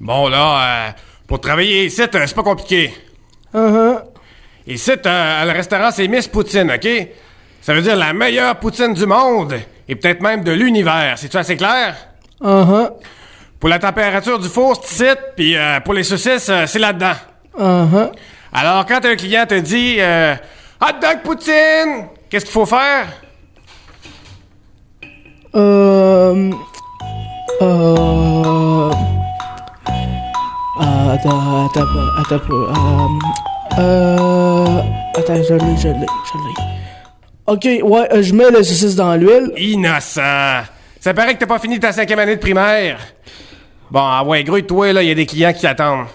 Bon, là, euh, pour travailler ici, euh, c'est pas compliqué. Uh-huh. Ici, euh, le restaurant, c'est Miss Poutine, OK? Ça veut dire la meilleure poutine du monde, et peut-être même de l'univers. C'est-tu assez clair? Uh-huh. Pour la température du four, c'est ici, puis euh, pour les saucisses, c'est là-dedans. Uh-huh. Alors, quand un client te dit Hot dog poutine, qu'est-ce qu'il faut faire? Euh. Euh. Attends, attends, attends, euh. Euh. Attends, je l'ai, je l'ai, je l'ai. Ok, ouais, euh, je mets le saucisse dans l'huile. Innocent! Ça paraît que t'as pas fini ta cinquième année de primaire. Bon, ah ouais, gros, toi, là, il y a des clients qui t'attendent.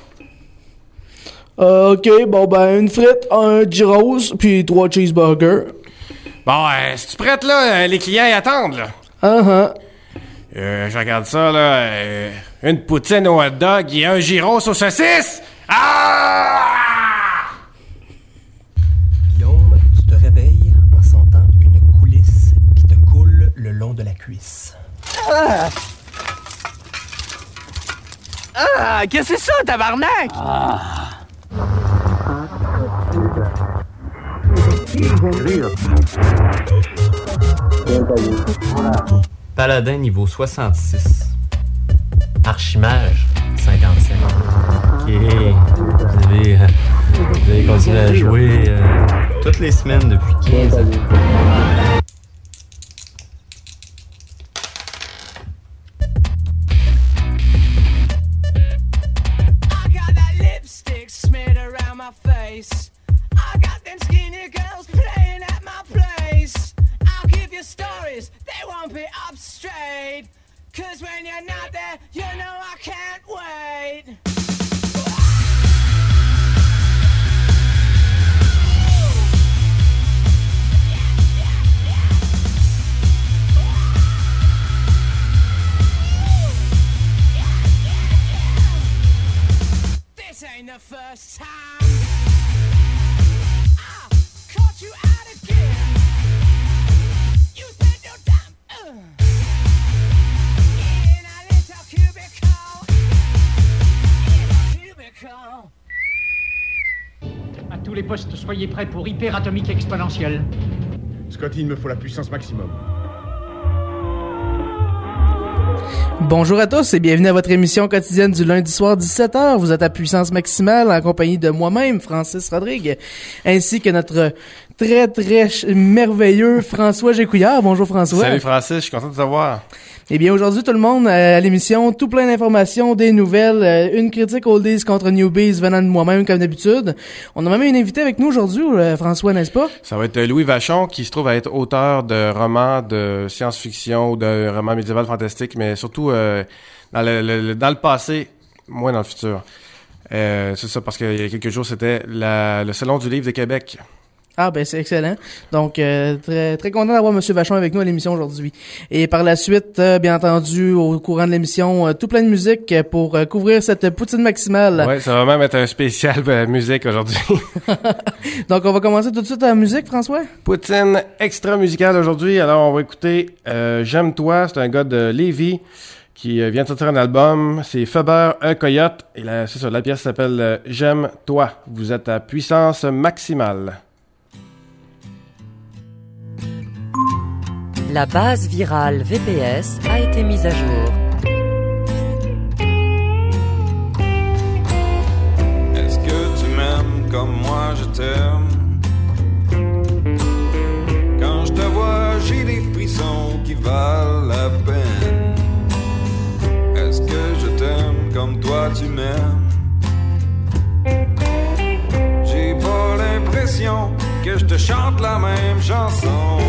Euh, ok, bon ben, une frite, un gyros, puis trois cheeseburgers. Bon, euh, si tu prête, là, euh, les clients y attendent, là. Uh-huh. Euh, je regarde ça, là. euh, une poutine au hot dog et un gyros aux saucisses! Ah! Guillaume, tu te réveilles en sentant une coulisse qui te coule le long de la cuisse. Ah, qu'est-ce que c'est ça, tabarnak? Paladin niveau 66. Archimage 55. Ok. Vous avez, euh, continué à jouer euh, toutes les semaines depuis 15 ans. Soyez prêts pour hyperatomique exponentielle. Scotty, il me faut la puissance maximum. Bonjour à tous et bienvenue à votre émission quotidienne du lundi soir 17h. Vous êtes à puissance maximale en compagnie de moi-même, Francis Rodrigue, ainsi que notre très très merveilleux François Gécouillard. Bonjour François. Salut Francis, je suis content de te voir. Eh bien aujourd'hui tout le monde euh, à l'émission, tout plein d'informations, des nouvelles, euh, une critique oldies contre newbies venant de moi-même comme d'habitude. On a même une invité avec nous aujourd'hui, euh, François, n'est-ce pas? Ça va être Louis Vachon qui se trouve à être auteur de romans de science-fiction ou de romans médiéval fantastiques, mais surtout euh, dans, le, passé, moins dans le futur. Euh, c'est ça, parce qu'il y a quelques jours, c'était le Salon du Livre de Québec. Ah ben c'est excellent. Donc euh, très très content d'avoir Monsieur Vachon avec nous à l'émission aujourd'hui. Et par la suite, euh, bien entendu, au courant de l'émission, euh, tout plein de musique pour euh, couvrir cette poutine maximale. Ouais, ça va même être un spécial euh, musique aujourd'hui. Donc on va commencer tout de suite à la musique, François? Poutine extra musicale aujourd'hui. Alors, on va écouter euh, J'aime toi. C'est un gars de Lévis qui vient de sortir un album. C'est Faber, un coyote. Et là, c'est ça, la pièce s'appelle J'aime toi. Vous êtes à puissance maximale. La base virale VPS a été mise à jour. Est-ce que tu m'aimes comme moi je t'aime? Quand je te vois, j'ai des frissons qui valent la peine. Est-ce que je t'aime comme toi tu m'aimes? J'ai pas l'impression que je te chante la même chanson.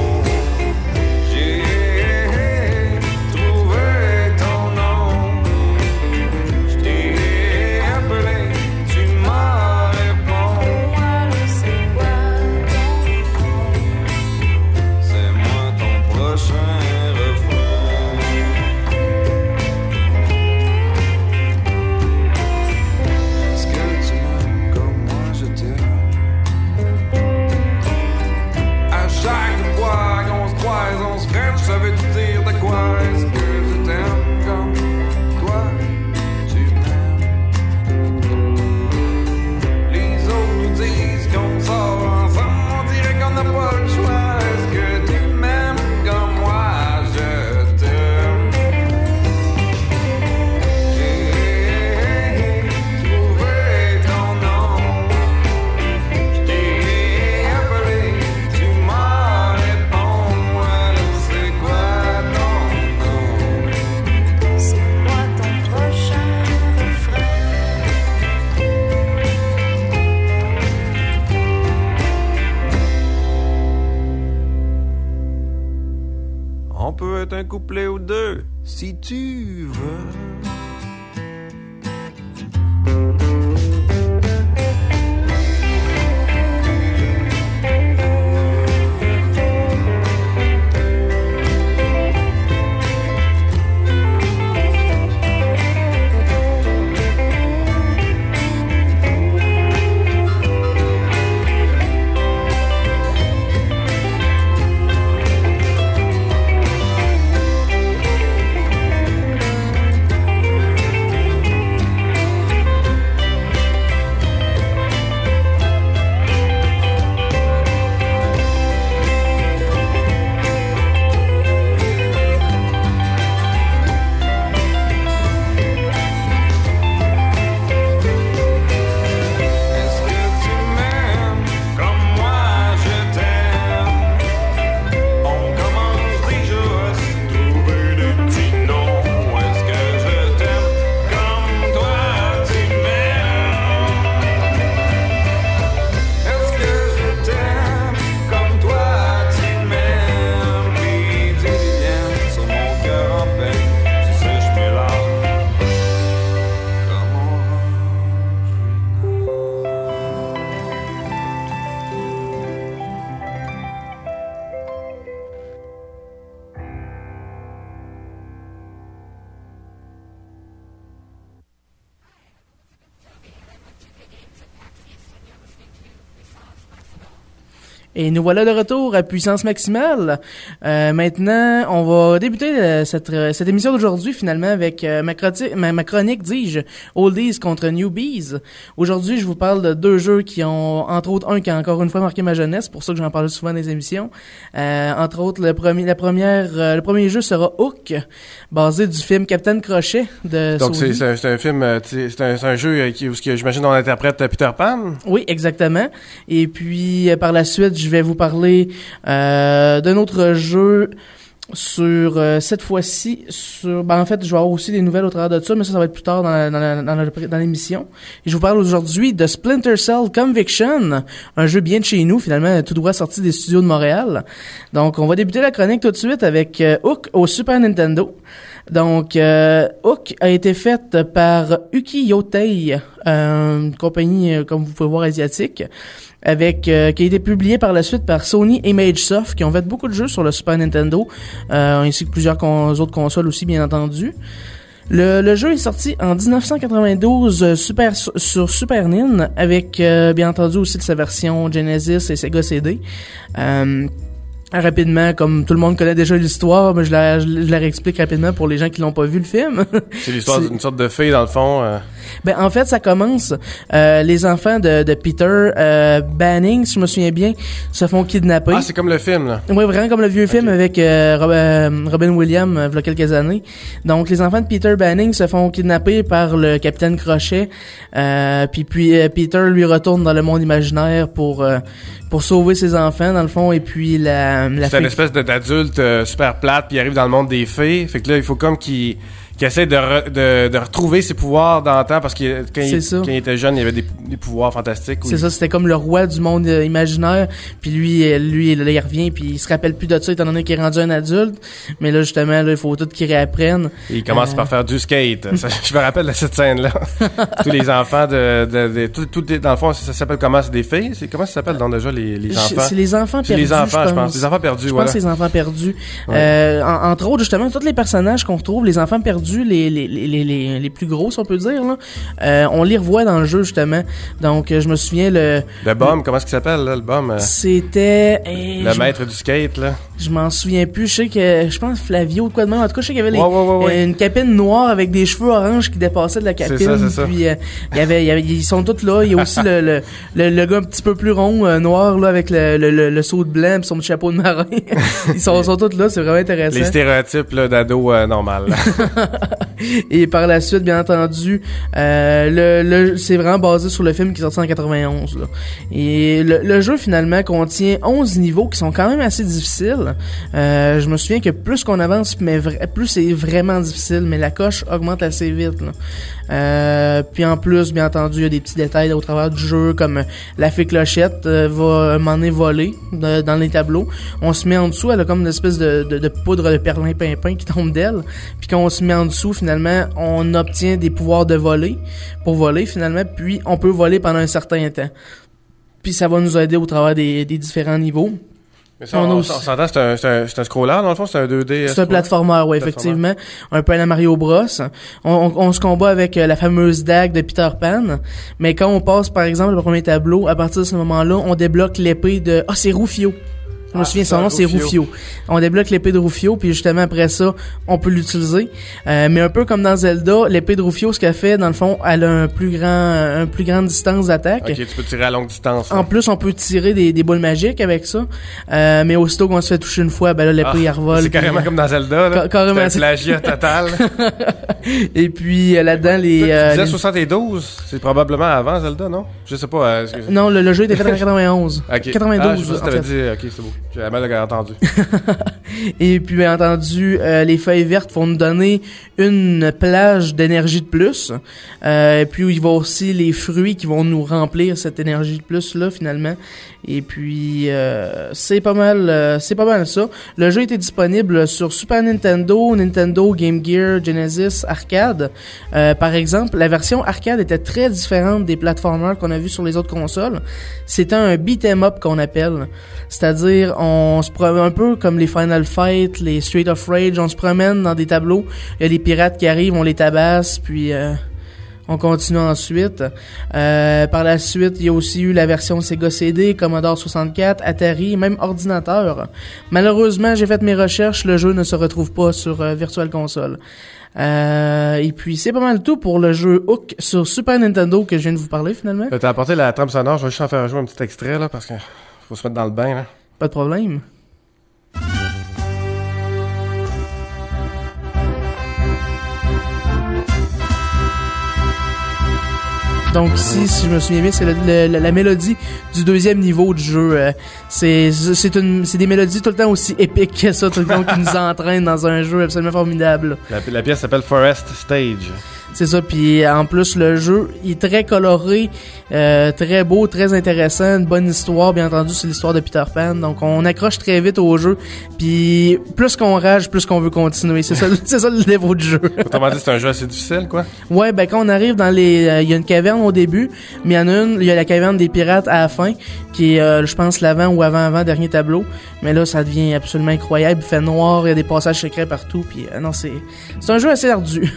Un couplet ou deux, si tu veux. Et nous voilà de retour à puissance maximale. Euh, maintenant, on va débuter euh, cette, euh, cette émission d'aujourd'hui finalement avec euh, ma, ma, ma chronique, dis-je, Oldies contre Newbies. Aujourd'hui, je vous parle de deux jeux qui ont, entre autres, un qui a encore une fois marqué ma jeunesse, pour ça que j'en parle souvent dans les émissions. Euh, entre autres, le premier, la première, euh, le premier jeu sera Hook, basé du film Captain Crochet de Donc, c'est un, film, c'est un, un jeu qui, où j'imagine on interprète Peter Pan. Oui, exactement. Et puis euh, par la suite, je vais vous parler euh, d'un autre jeu sur euh, cette fois-ci sur ben en fait je vais avoir aussi des nouvelles au travers de ça mais ça ça va être plus tard dans l'émission. Et je vous parle aujourd'hui de Splinter Cell Conviction un jeu bien de chez nous finalement tout droit sorti des studios de Montréal. Donc on va débuter la chronique tout de suite avec euh, Hook au Super Nintendo. Donc Hook a été faite par Uki Yotei une compagnie comme vous pouvez voir asiatique avec euh, qui a été publié par la suite par Sony Image Soft qui ont fait beaucoup de jeux sur le Super Nintendo euh, ainsi que plusieurs autres consoles aussi bien entendu. Le, jeu est sorti en 1992 euh, super, sur Super NIN avec bien entendu aussi de sa version Genesis et Sega CD. Rapidement, comme tout le monde connaît déjà l'histoire, mais je la, je la réexplique rapidement pour les gens qui l'ont pas vu le film. C'est l'histoire d'une sorte de fille, dans le fond. euh, Ben en fait, ça commence. euh, les enfants de, de Peter euh, Banning, si je me souviens bien, se font kidnapper. Ah, c'est comme le film, là. Oui, vraiment comme le vieux film avec euh, Rob- euh, Robin Williams, euh, il y a quelques années. Donc, les enfants de Peter Banning se font kidnapper par le capitaine Crochet. Euh, puis, puis euh, Peter lui retourne dans le monde imaginaire pour euh, pour sauver ses enfants, dans le fond. Et puis, la, la C'est une espèce d'adulte euh, super plate, puis il arrive dans le monde des fées. Fait que là, il faut comme qu'il qu'il essaie de, re- de, de retrouver ses pouvoirs d'antan, parce que quand, quand il était jeune, il avait des, des pouvoirs fantastiques. C'est ça, c'était comme le roi du monde euh, imaginaire. Puis lui, euh, lui, là, il revient, puis il se rappelle plus de ça étant donné qu'il est rendu un adulte. Mais là, justement, là, il faut tout qu'il réapprenne. Et il commence Euh. par faire du skate. Ça, je me rappelle de cette scène-là. Tous les enfants de... de, de tout, tout, dans le fond, ça, s'appelle comment? C'est des filles? Comment ça s'appelle dans déjà les, les enfants? C'est les enfants C'est perdus. les enfants, je pense. pense. Les enfants perdus, Je voilà. pense que c'est les enfants perdus. Ouais. Euh, en- entre autres, justement, tous les personnages qu'on retrouve, les enfants perdus, les, les, les, les, les, les plus gros, si on peut dire, là, euh, on les revoit dans le jeu, justement. Donc, euh, je me souviens, le... Le bum, comment est-ce qu'il s'appelle, là, le euh, C'était... le maître du skate, là. Je m'en souviens plus. Je sais que, je pense Flavio ou quoi de même. En tout cas, je sais qu'il y avait les- Ouais, ouais, ouais, ouais. une capine noire avec des cheveux orange qui dépassaient de la capine. ça, c'est ça. Puis, il y avait, il y avait, ils sont tous là. Il y a aussi le, le, le, le gars un petit peu plus rond, euh, noir, là, avec le, le, le, le saut de blanc pis son petit chapeau de marin. ils sont, sont tous là. C'est vraiment intéressant. Les stéréotypes, là, d'ado euh, normal. Et par la suite, bien entendu, euh, le, c'est vraiment basé sur le film qui est en 91. Là. Et le, jeu, finalement, contient 11 niveaux qui sont quand même assez difficiles. Euh, je me souviens que plus qu'on avance, plus c'est vraiment difficile, mais la coche augmente assez vite. Euh, puis en plus, bien entendu, il y a des petits détails au travers du jeu, comme la fée clochette euh, va m'en voler de- dans les tableaux. On se met en dessous, elle a comme une espèce de, de, de poudre de perlimpinpin qui tombe d'elle. Puis quand on se met en dessous, finalement, on obtient des pouvoirs de voler pour voler finalement. Puis on peut voler pendant un certain temps. Puis ça va nous aider au travers des, des différents niveaux. Mais ça, On on, s'entend, c'est un, c'est un, c'est un scroller, dans le fond, c'est un 2D. C'est un platformer, oui, effectivement. Un peu à la Mario Bros. On, se combat avec euh, la fameuse dague de Peter Pan. Mais quand on passe, par exemple, le premier tableau, à partir de ce moment-là, on débloque l'épée de... Ah, c'est Rufio. Je me Ah, souviens, son ça, nom, c'est Rufio. On débloque l'épée de Rufio, puis justement, après ça, on peut l'utiliser. Euh, mais un peu comme dans Zelda, l'épée de Rufio, ce qu'elle fait, dans le fond, elle a un plus grand, un plus grande distance d'attaque. Ok, tu peux tirer à longue distance. En plus, on peut tirer des, des boules magiques avec ça. Euh, mais aussitôt qu'on se fait toucher une fois, ben là, l'épée, elle revole. C'est carrément euh, comme dans Zelda, là. Ca- carrément, C'est plagiat total. Et puis, euh, là-dedans, les... tu euh, disais les- 72, c'est probablement avant Zelda, non? Je sais pas. euh, Non, le, le jeu était fait en 91. Ok. 92, Ah, je sais pas si en t'avais fait. dit, ok, c'est beau. Et puis, bien entendu, euh, les feuilles vertes vont nous donner une plage d'énergie de plus. Euh, et puis, il va aussi les fruits qui vont nous remplir cette énergie de plus-là, finalement. Et puis, euh, c'est pas mal euh, c'est pas mal ça. Le jeu était disponible sur Super Nintendo, Nintendo, Game Gear, Genesis, Arcade. Euh, par exemple, la version arcade était très différente des platformers qu'on a vus sur les autres consoles. C'était un beat 'em up qu'on appelle. C'est-à-dire, on se promène un peu comme les Final Fight, les Street of Rage, on se promène dans des tableaux, il y a des pirates qui arrivent, on les tabasse, puis euh, on continue ensuite. Euh, par la suite, il y a aussi eu la version Sega CD, Commodore 64, Atari, même ordinateur. Malheureusement, j'ai fait mes recherches, le jeu ne se retrouve pas sur euh, Virtual Console. Euh, et puis c'est pas mal tout pour le jeu Hook sur Super Nintendo que je viens de vous parler finalement. T'as apporté la trame sonore, je vais juste en faire jouer un petit extrait, là, parce que faut se mettre dans le bain, là. Pas de problème. Donc ici, si je me souviens bien, c'est la, mélodie du deuxième niveau du jeu. euh, c'est des mélodies tout le temps aussi épiques que ça, tout le temps qui nous entraînent dans un jeu absolument formidable. La, la pièce s'appelle Forest Stage. C'est ça, puis en plus le jeu il est très coloré, euh, très beau, très intéressant, une bonne histoire, bien entendu c'est l'histoire de Peter Pan, donc on accroche très vite au jeu, puis plus qu'on rage, plus qu'on veut continuer, c'est ça, c'est ça le niveau du jeu. Autrement dit, c'est un jeu assez difficile, quoi. Ouais, ben quand on arrive dans les, euh, il y a une caverne au début, mais il y en a une, il y a la caverne des pirates à la fin, qui est, euh, je pense, l'avant ou avant-avant dernier tableau. Mais là, ça devient absolument incroyable. Il fait noir, il y a des passages secrets partout, puis euh, non, c'est, c'est un jeu assez ardu.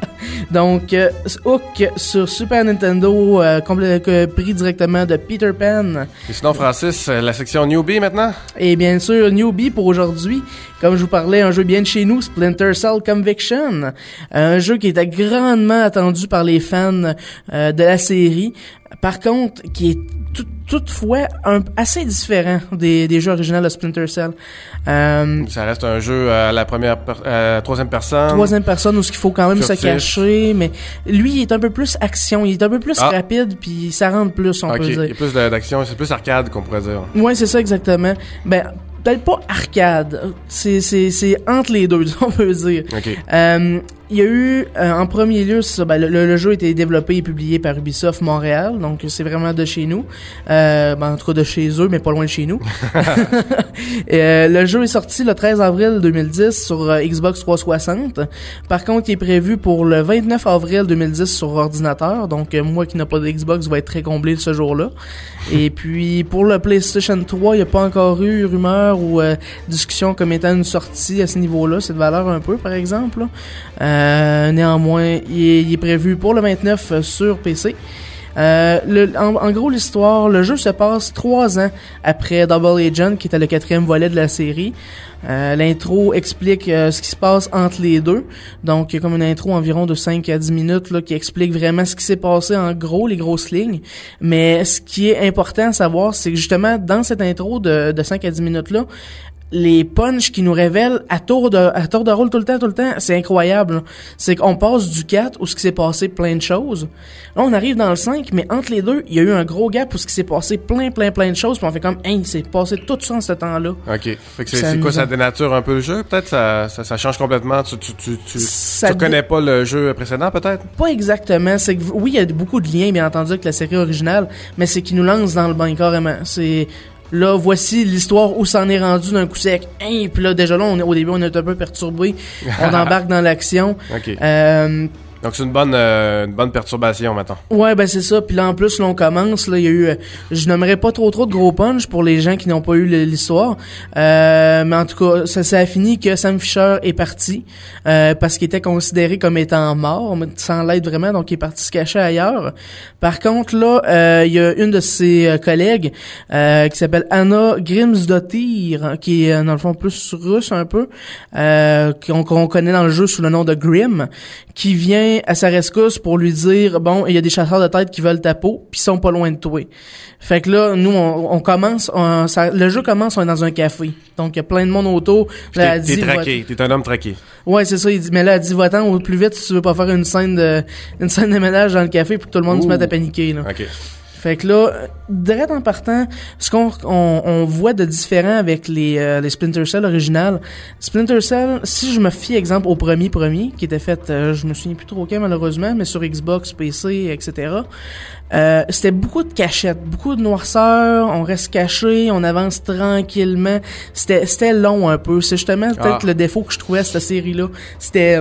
Donc, euh, Hook sur Super Nintendo, euh, que- pris directement de Peter Pan. Et sinon, Francis, euh, la section newbie maintenant? Et bien sûr, Newbie pour aujourd'hui. Comme je vous parlais, un jeu bien de chez nous, Splinter Cell Conviction. Un jeu qui était grandement attendu par les fans euh, de la série. Par contre, qui est tout- toutefois un, assez différent des, des jeux originaux de Splinter Cell. Euh, Ça reste un jeu à la première, à la troisième personne. troisième personne où ce qu'il faut quand même se cacher, mais lui il est un peu plus action, il est un peu plus Ah. rapide puis ça rentre plus on peut il y dire. a plus d'action, c'est plus arcade qu'on pourrait dire. Ouais, c'est ça exactement. Ben peut-être pas arcade, c'est c'est c'est entre les deux, on peut dire. Ok. Euh, il y a eu, euh, en premier lieu, ça, ben, le, le jeu a été développé et publié par Ubisoft Montréal, donc c'est vraiment de chez nous. Euh, ben, en tout cas de chez eux, mais pas loin de chez nous. Et, euh, le jeu est sorti le 13 avril 2010 sur euh, Xbox 360. Par contre, il est prévu pour le 29 avril 2010 sur ordinateur, donc euh, moi qui n'ai pas de Xbox va être très comblé ce jour-là. Et puis pour le PlayStation 3, il n'y a pas encore eu rumeur ou discussion comme étant une sortie à ce niveau-là, cette valeur un peu par exemple. là. Euh, néanmoins, il est, prévu pour le 29 euh, sur PC. Euh, le- en, gros, l'histoire, le jeu se passe trois ans après Double Agent, qui était le quatrième volet de la série. Euh, L'intro explique ce qui se passe entre les deux. Donc, il y a comme une intro environ de 5 à 10 minutes qui explique vraiment ce qui s'est passé en gros, les grosses lignes. Mais ce qui est important à savoir, c'est que justement, dans cette intro de, de 5 à 10 minutes-là, les punchs qui nous révèlent à tour de à tour de rôle tout le temps tout le temps c'est incroyable là. c'est qu'on passe du 4 où ce qui s'est passé plein de choses là on arrive dans le 5 mais entre les deux il y a eu un gros gap où ce qui s'est passé plein plein plein de choses puis on fait comme hey c'est passé tout ça en ce temps là Ok. Fait que c'est quoi, ça dénature un peu le jeu? Peut-être ça, ça, ça change complètement. Tu, tu, tu, tu, Ça tu dé- connais pas le jeu précédent, peut-être? pas exactement c'est que oui il y a beaucoup de liens bien entendu avec la série originale mais c'est qui nous lance dans le bain carrément c'est Là, voici l'histoire où ça en est rendu d'un coup sec. Hein, puis là, déjà là, on au début, on est un peu perturbé. On embarque dans l'action. Euh, Donc c'est une bonne, euh, une bonne perturbation, maintenant. Ouais, ben c'est ça. Puis là, en plus, là, on commence. Là, il y a eu, euh, je nommerai pas trop trop de gros punch pour les gens qui n'ont pas eu l'histoire. Euh, mais en tout cas, ça, ça a fini que Sam Fisher est parti euh, parce qu'il était considéré comme étant mort, mais sans l'aide vraiment, donc il est parti se cacher ailleurs. Par contre, là, euh, il y a une de ses euh, collègues qui s'appelle Anna Grimsdottir, hein, qui est dans le fond plus russe un peu, qu'on qu'on connaît dans le jeu sous le nom de Grim, qui vient à sa rescousse pour lui dire bon, il y a des chasseurs de tête qui veulent ta peau, puis ils sont pas loin de toi. Fait que là, nous, on, on commence, on- ça- le jeu commence, on est dans un café, donc il y a plein de monde autour. Là, T'es traqué. T'es un homme traqué. Ouais, c'est ça. Il dit, mais là, dit, va-t'en au plus vite si tu veux pas faire une scène de, une scène de ménage dans le café pour que tout le monde se mette à paniquer, là. Fait que là, direct en partant, ce qu'on on, on voit de différent avec les, euh, les Splinter Cell originales, Splinter Cell, si je me fie exemple au premier premier, qui était fait, euh, je me souviens plus trop quand malheureusement, mais sur Xbox, PC, etc. Euh, c'était beaucoup de cachettes, beaucoup de noirceur, on reste caché, on avance tranquillement. C'était c'était long un peu. C'est justement peut-être Ah. le défaut que je trouvais à cette série-là. C'était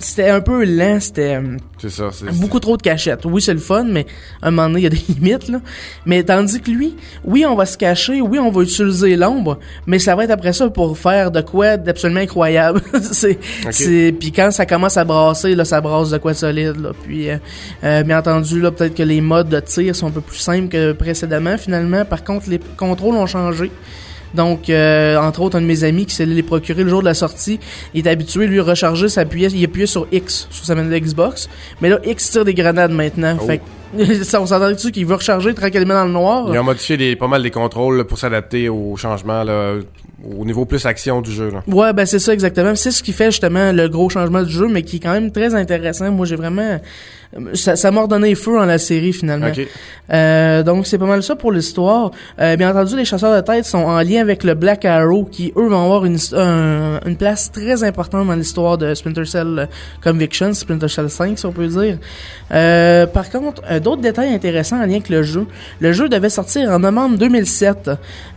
c'était un peu lent, c'était euh, ça. beaucoup trop de cachettes. Oui, c'est le fun, mais à un moment donné, il y a des limites, là. Mais tandis que lui, oui, on va se cacher, oui, on va utiliser l'ombre, mais ça va être après ça pour faire de quoi d'absolument incroyable. c'est, c'est, puis quand ça commence à brasser, là, ça brasse de quoi de solide, là. Puis, euh, euh, bien entendu, là, peut-être que les modes de tir sont un peu plus simples que précédemment, finalement. Par contre, les contrôles ont changé. Donc, euh, entre autres, un de mes amis qui s'est les procurer le jour de la sortie, il est habitué, lui, à recharger, s'appuyait, il appuyait sur X, sur sa manette Xbox. Mais là, X tire des grenades maintenant. Oh. Fait que, ça, on s'entend dessus qu'il veut recharger tranquillement dans le noir? Ils ont modifié des, pas mal des contrôles là, pour s'adapter aux changements, là, au niveau plus action du jeu. Là. Ouais, ben c'est ça exactement. C'est ce qui fait justement le gros changement du jeu, mais qui est quand même très intéressant. Moi, j'ai vraiment... Ça, ça m'a redonné feu dans la série, finalement. Ok. Euh, donc, c'est pas mal ça pour l'histoire. Euh, bien entendu, les chasseurs de tête sont en lien avec le Black Arrow, qui, eux, vont avoir une, un- une place très importante dans l'histoire de Splinter Cell Conviction, Splinter Cell 5, si on peut dire. Euh, par contre, euh, d'autres détails intéressants en lien avec le jeu. Le jeu devait sortir en novembre 2007.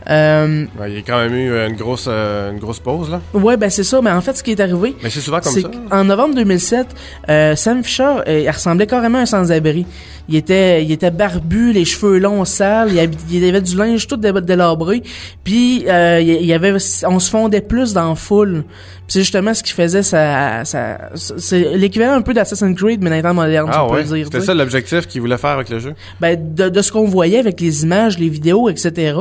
Euh, Ouais, il y a quand même eu euh, une grosse, euh, une grosse pause. là. ouais, ben c'est ça. Mais en fait, ce qui est arrivé, Mais c'est souvent comme ça. qu'en novembre 2007, euh, Sam Fisher, euh, il ressemblait carrément à un sans-abri. Il était, il était barbu, les cheveux longs, sales, il, il avait du linge tout dé- délabré, puis euh, il y avait, on se fondait plus dans la foule. Puis c'est justement ce qui faisait ça, ça c'est l'équivalent un peu d'Assassin's Creed mais dans si Ah on ouais, dire. c'était ça l'objectif qu'ils voulaient faire avec le jeu? Ben, de, de ce qu'on voyait avec les images, les vidéos, etc.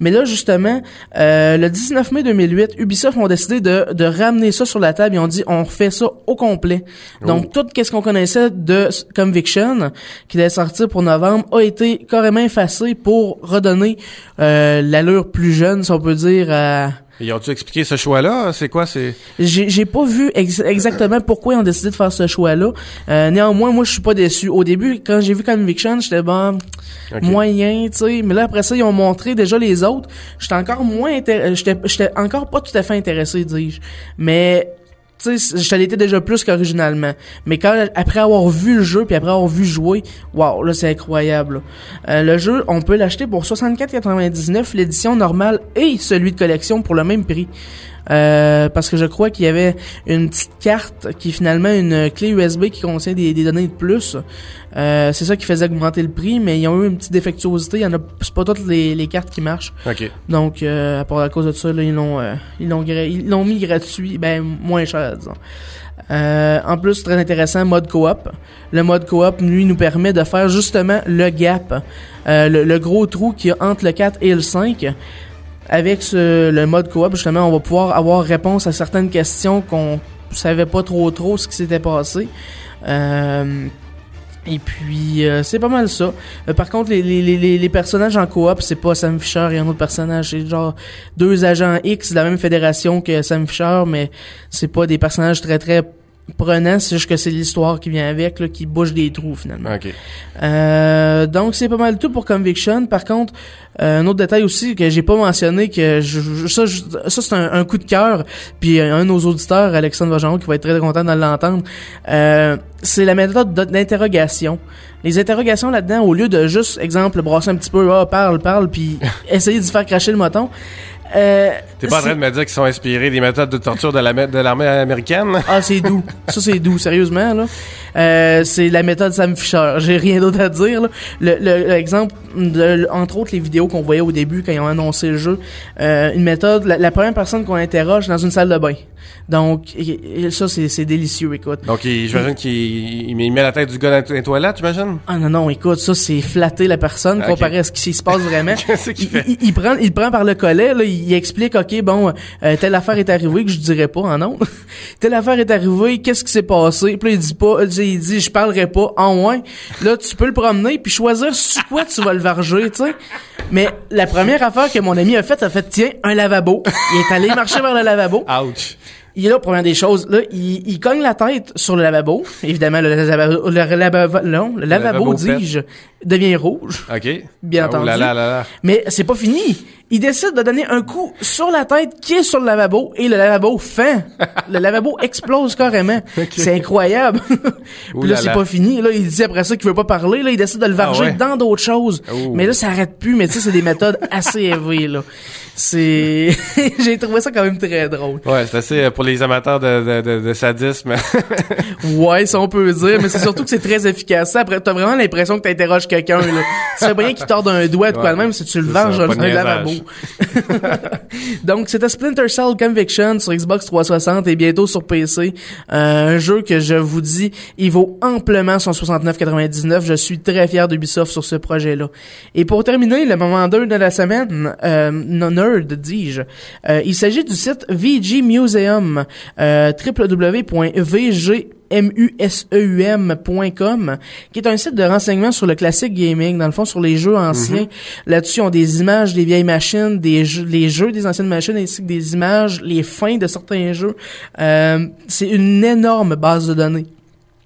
Mais là, justement, euh, le 19 mai 2008, Ubisoft ont décidé de, de ramener ça sur la table. Ils ont dit, on refait ça au complet. Donc, tout ce qu'on connaissait de Conviction, qui devait sortir pour novembre, a été carrément effacé pour redonner euh, l'allure plus jeune, si on peut dire, à... Et ont-tu expliqué ce choix-là? C'est quoi? C'est. J'ai pas vu ex- exactement pourquoi ils ont décidé de faire ce choix-là. Euh, néanmoins, moi, je suis pas déçu. Au début, quand j'ai vu Conviction, j'étais bon, moyen, tu sais. Mais là, après ça, ils ont montré déjà les autres. J'étais encore moins j'étais encore pas tout à fait intéressé, dis-je. Mais tu sais, je l'étais déjà plus qu'originalement. Mais quand après avoir vu le jeu puis après avoir vu jouer, waouh, là c'est incroyable. Euh, le jeu, on peut l'acheter pour 64,99 l'édition normale et celui de collection pour le même prix. Euh, parce que je crois qu'il y avait une petite carte qui est finalement une clé USB qui contient des, des données de plus. Euh, c'est ça qui faisait augmenter le prix, mais ils ont eu une petite défectuosité. Il y en a, c'est pas toutes les, les cartes qui marchent. Donc, euh, à part à cause de ça, là, ils l'ont, euh, ils l'ont, ils l'ont mis gratuit, ben moins cher, disons. Euh, en plus, très intéressant, mode coop. Le mode coop, lui, nous permet de faire justement le gap, euh, le, le gros trou qu'il y a entre le 4 et le 5. Avec ce, le mode coop, justement, on va pouvoir avoir réponse à certaines questions qu'on savait pas trop trop ce qui s'était passé. Euh, Et puis, euh, c'est pas mal ça. Euh, par contre, les, les, les, les personnages en coop, c'est pas Sam Fisher et un autre personnage. C'est genre deux agents X de la même fédération que Sam Fisher, mais c'est pas des personnages très très prenants. C'est juste que c'est l'histoire qui vient avec, là, qui bouge des trous finalement. Ok. Euh, donc c'est pas mal tout pour Conviction. Par contre, euh, un autre détail aussi que j'ai pas mentionné que je, je- ça, je- ça c'est un, un coup de cœur. Puis un de nos auditeurs, Alexandre Vajon, qui va être très content de l'entendre. Euh, c'est la méthode d'interrogation. Les interrogations là-dedans, au lieu de juste, exemple, brasser un petit peu, ah, parle, parle, puis essayer de faire cracher le moton. Euh, T'es pas en train de me dire qu'ils sont inspirés des méthodes de torture de la de l'armée américaine? ah, c'est doux. Ça, c'est doux, sérieusement, là. Euh, c'est la méthode Sam Fisher. J'ai rien d'autre à dire, là. Le, le- de, entre autres, les vidéos qu'on voyait au début quand ils ont annoncé le jeu. Euh, une méthode, la, la première personne qu'on interroge dans une salle de bain. Donc, et- et ça, c'est, c'est délicieux, écoute. Donc, j'imagine qu'il il il met la tête du gars dans les toilettes, j'imagine? Ah non, non, écoute, ça, c'est flatter la personne Ok. comparé à ce qui se passe vraiment. Qu'est-ce qu'il il, fait? il- il prend, il prend par le collet, là, il, il explique, ok, bon, euh, telle affaire est arrivée que je dirais pas en telle affaire est arrivée, qu'est-ce qui s'est passé? Puis là, il dit pas, il dit, il dit, je parlerai pas. En moins, là, tu peux le promener puis choisir sur quoi tu vas le varger, tu sais. Mais la première affaire que mon ami a faite, a fait, tiens, un lavabo. Il est allé marcher vers le lavabo. Ouch! Il est là, première des choses, là, il, il cogne la tête sur le lavabo. Évidemment, le lavabo, le lavabo, non, le lavabo, dis-je, devient rouge. OK. Bien Oh entendu. là là là là. Mais c'est pas fini. Il décide de donner un coup sur la tête qui est sur le lavabo et le lavabo fend. le lavabo explose carrément. C'est incroyable. Puis là, c'est pas fini. Là, il dit après ça qu'il veut pas parler. Là, il décide de le varger Ah ouais? dans d'autres choses. Ouh. Mais là, ça arrête plus. Mais tu sais, c'est des méthodes assez élevées, là. C'est... J'ai trouvé ça quand même très drôle. Ouais, c'est assez euh, pour les amateurs de, de, de, de sadisme. Ouais, ça on peut dire, mais c'est surtout que c'est très efficace. Après, t'as vraiment l'impression que t'interroges quelqu'un, là. Tu sais bien qu'il tord d'un doigt de quoi de même, si tu le pas de un lavabo. Donc, c'était Splinter Cell Conviction sur Xbox 360 et bientôt sur PC. Euh, un jeu que je vous dis, il vaut amplement son 69,99. Je suis très fier d'Ubisoft sur ce projet-là. Et pour terminer, le moment 2 de la semaine, euh, non nerd, dis-je, euh, il s'agit du site VG Museum, euh, www.vg museum.com qui est un site de renseignement sur le classique gaming dans le fond sur les jeux anciens. Là-dessus on des images des vieilles machines des jeux les jeux des anciennes machines ainsi que des images les fins de certains jeux. Euh, c'est une énorme base de données.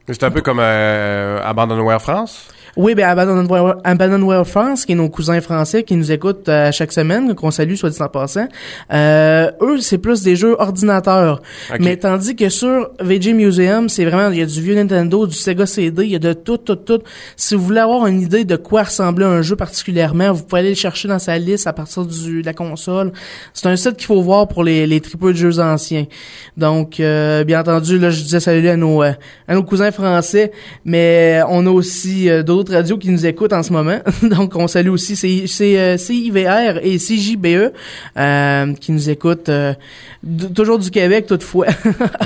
C'est un peu comme euh, Abandonware France? Oui, ben Abandonware, Abandonware France, qui est nos cousins français qui nous écoutent euh, chaque semaine, qu'on salue, soit dit en passant. Euh, eux, c'est plus des jeux ordinateurs. Mais tandis que sur VG Museum, c'est vraiment, il y a du vieux Nintendo, du Sega CD, il y a de tout, tout, tout. Si vous voulez avoir une idée de quoi ressemblait un jeu particulièrement, vous pouvez aller le chercher dans sa liste à partir du, de la console. C'est un site qu'il faut voir pour les, les tripeux de jeux anciens. Donc, euh, bien entendu, là, je disais salut à nos, euh, à nos cousins français, mais on a aussi euh, d'autres radios qui nous écoutent en ce moment. Donc, on salue aussi C- C- euh, CIVR et CJBE euh, qui nous écoutent euh, toujours du Québec toutefois.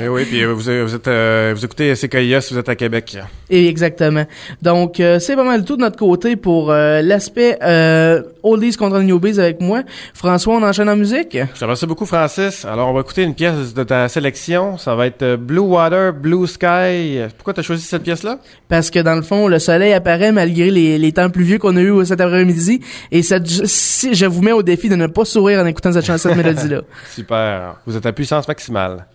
Eh oui, puis vous, vous êtes euh, vous écoutez CKIA si vous êtes à Québec. Et exactement. Donc, c'est pas mal tout de notre côté pour l'aspect Oldies contre Newbies avec moi. François, on enchaîne en musique? Je te remercie beaucoup, Francis. Alors, on va écouter une pièce de ta sélection. Ça va être Blue Water, Blue Sky. Pourquoi t'as choisi cette pièce-là? Parce que dans le fond, le soleil apparaît malgré les, les temps pluvieux qu'on a eu cet après-midi. Et ça, je vous mets au défi de ne pas sourire en écoutant cette chanson, cette mélodie-là. Super. Vous êtes à puissance maximale.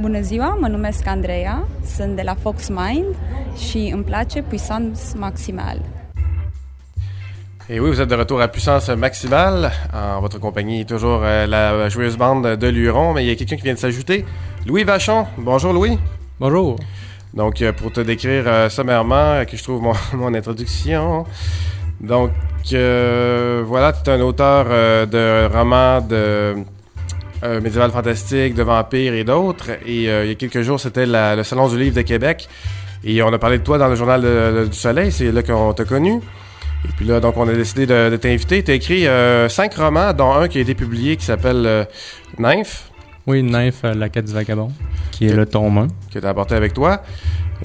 Bună ziua, mă numesc Andreea, sunt de la Fox Mind și îmi place Puissance Maximale. Et oui, vous êtes de retour à puissance maximale. En votre compagnie, toujours euh, la joueuse bande de Luron, mais il y a quelqu'un qui vient de s'ajouter. Louis Vachon. Bonjour, Louis. Bonjour. Donc, euh, pour te décrire euh, sommairement, euh, que je trouve mon, mon introduction. Donc, euh, voilà, tu es un auteur euh, de romans de euh, médiéval fantastique, de vampires et d'autres. Et euh, il y a quelques jours, c'était la- le Salon du Livre de Québec. Et on a parlé de toi dans le Journal de- de- du Soleil, c'est là qu'on t'a connu. Et puis là, donc, on a décidé de, de t'inviter. Tu as écrit euh, cinq romans, dont un qui a été publié qui s'appelle euh, Nymph. Oui, Nymph, euh, la quête du vagabond, qui est le tome 1. que tu as apporté avec toi.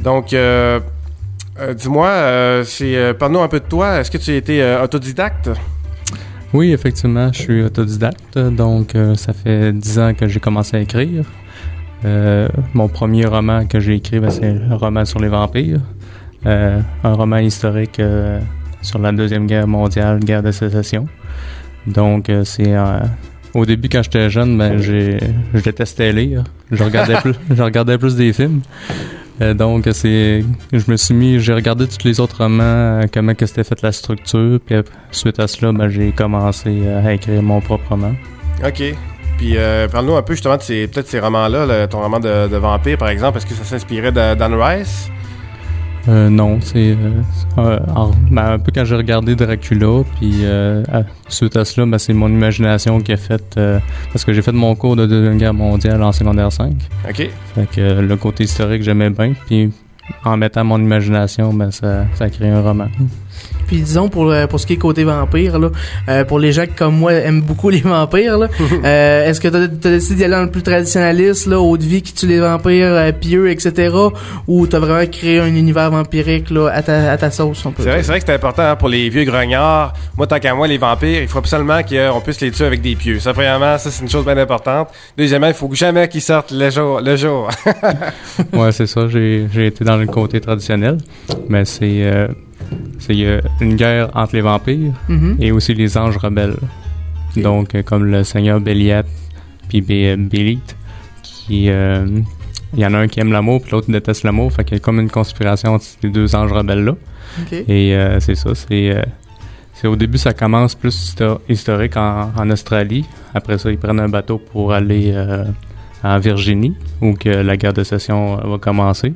Donc, euh, euh, dis-moi, euh, c'est, euh, parle-nous un peu de toi. Est-ce que tu as été euh, autodidacte? Oui, effectivement, je suis autodidacte, donc euh, ça fait 10 ans que j'ai commencé à écrire. Euh, mon premier roman que j'ai écrit, ben, c'est le roman sur les vampires. Euh, un roman historique sur la Deuxième Guerre mondiale, guerre de sécession. Donc, c'est... au début, quand j'étais jeune, ben, j'ai, je détestais lire. Je regardais plus, je regardais plus des films. Euh, donc, c'est, je me suis mis, j'ai regardé tous les autres romans, euh, comment que c'était fait la structure, puis après, suite à cela, ben, j'ai commencé euh, à écrire mon propre roman. OK. Puis, euh, parle-nous un peu justement de ces, peut-être ces romans-là, là, ton roman de, de vampire, par exemple. Est-ce que ça s'inspirait de Dan Rice? Euh, non, c'est euh, euh, en- ben, un peu quand j'ai regardé Dracula, puis euh, suite à cela, ben, c'est mon imagination qui a fait euh, parce que j'ai fait mon cours de deuxième guerre mondiale en secondaire 5. OK. Fait que le côté historique j'aimais bien, puis en mettant mon imagination, ben ça, ça a créé un roman. Puis disons pour euh, pour ce qui est côté vampire là, euh, pour les gens qui comme moi aiment beaucoup les vampires là, euh, est-ce que t'as as décidé d'y aller dans le plus traditionnaliste là, haute vie qui tue les vampires euh, pieux etc. ou t'as vraiment créé un univers vampirique là à ta à ta sauce un peu? C'est vrai, c'est vrai que c'est important hein, pour les vieux grognards. Moi, tant qu'à moi, les vampires, il faut absolument qu'on puisse les tuer avec des pieux. Ça, premièrement, ça, c'est une chose bien importante. Deuxièmement, il faut jamais qu'ils sortent le jour. Le jour. ouais, c'est ça. J'ai, j'ai été dans le côté traditionnel, mais c'est euh, euh, une guerre entre les vampires Mhm. et aussi les anges rebelles. Donc, euh, comme le seigneur Béliat puis Bé- Bélite, qui il y en a un qui aime l'amour puis l'autre déteste l'amour, fait qu'il y a comme une conspiration entre ces deux anges rebelles là. Ok. Et c'est ça, c'est c'est au début ça commence plus histo- historique en, en Australie. Après ça, ils prennent un bateau pour aller euh, en Virginie où que la guerre de sécession euh, va commencer.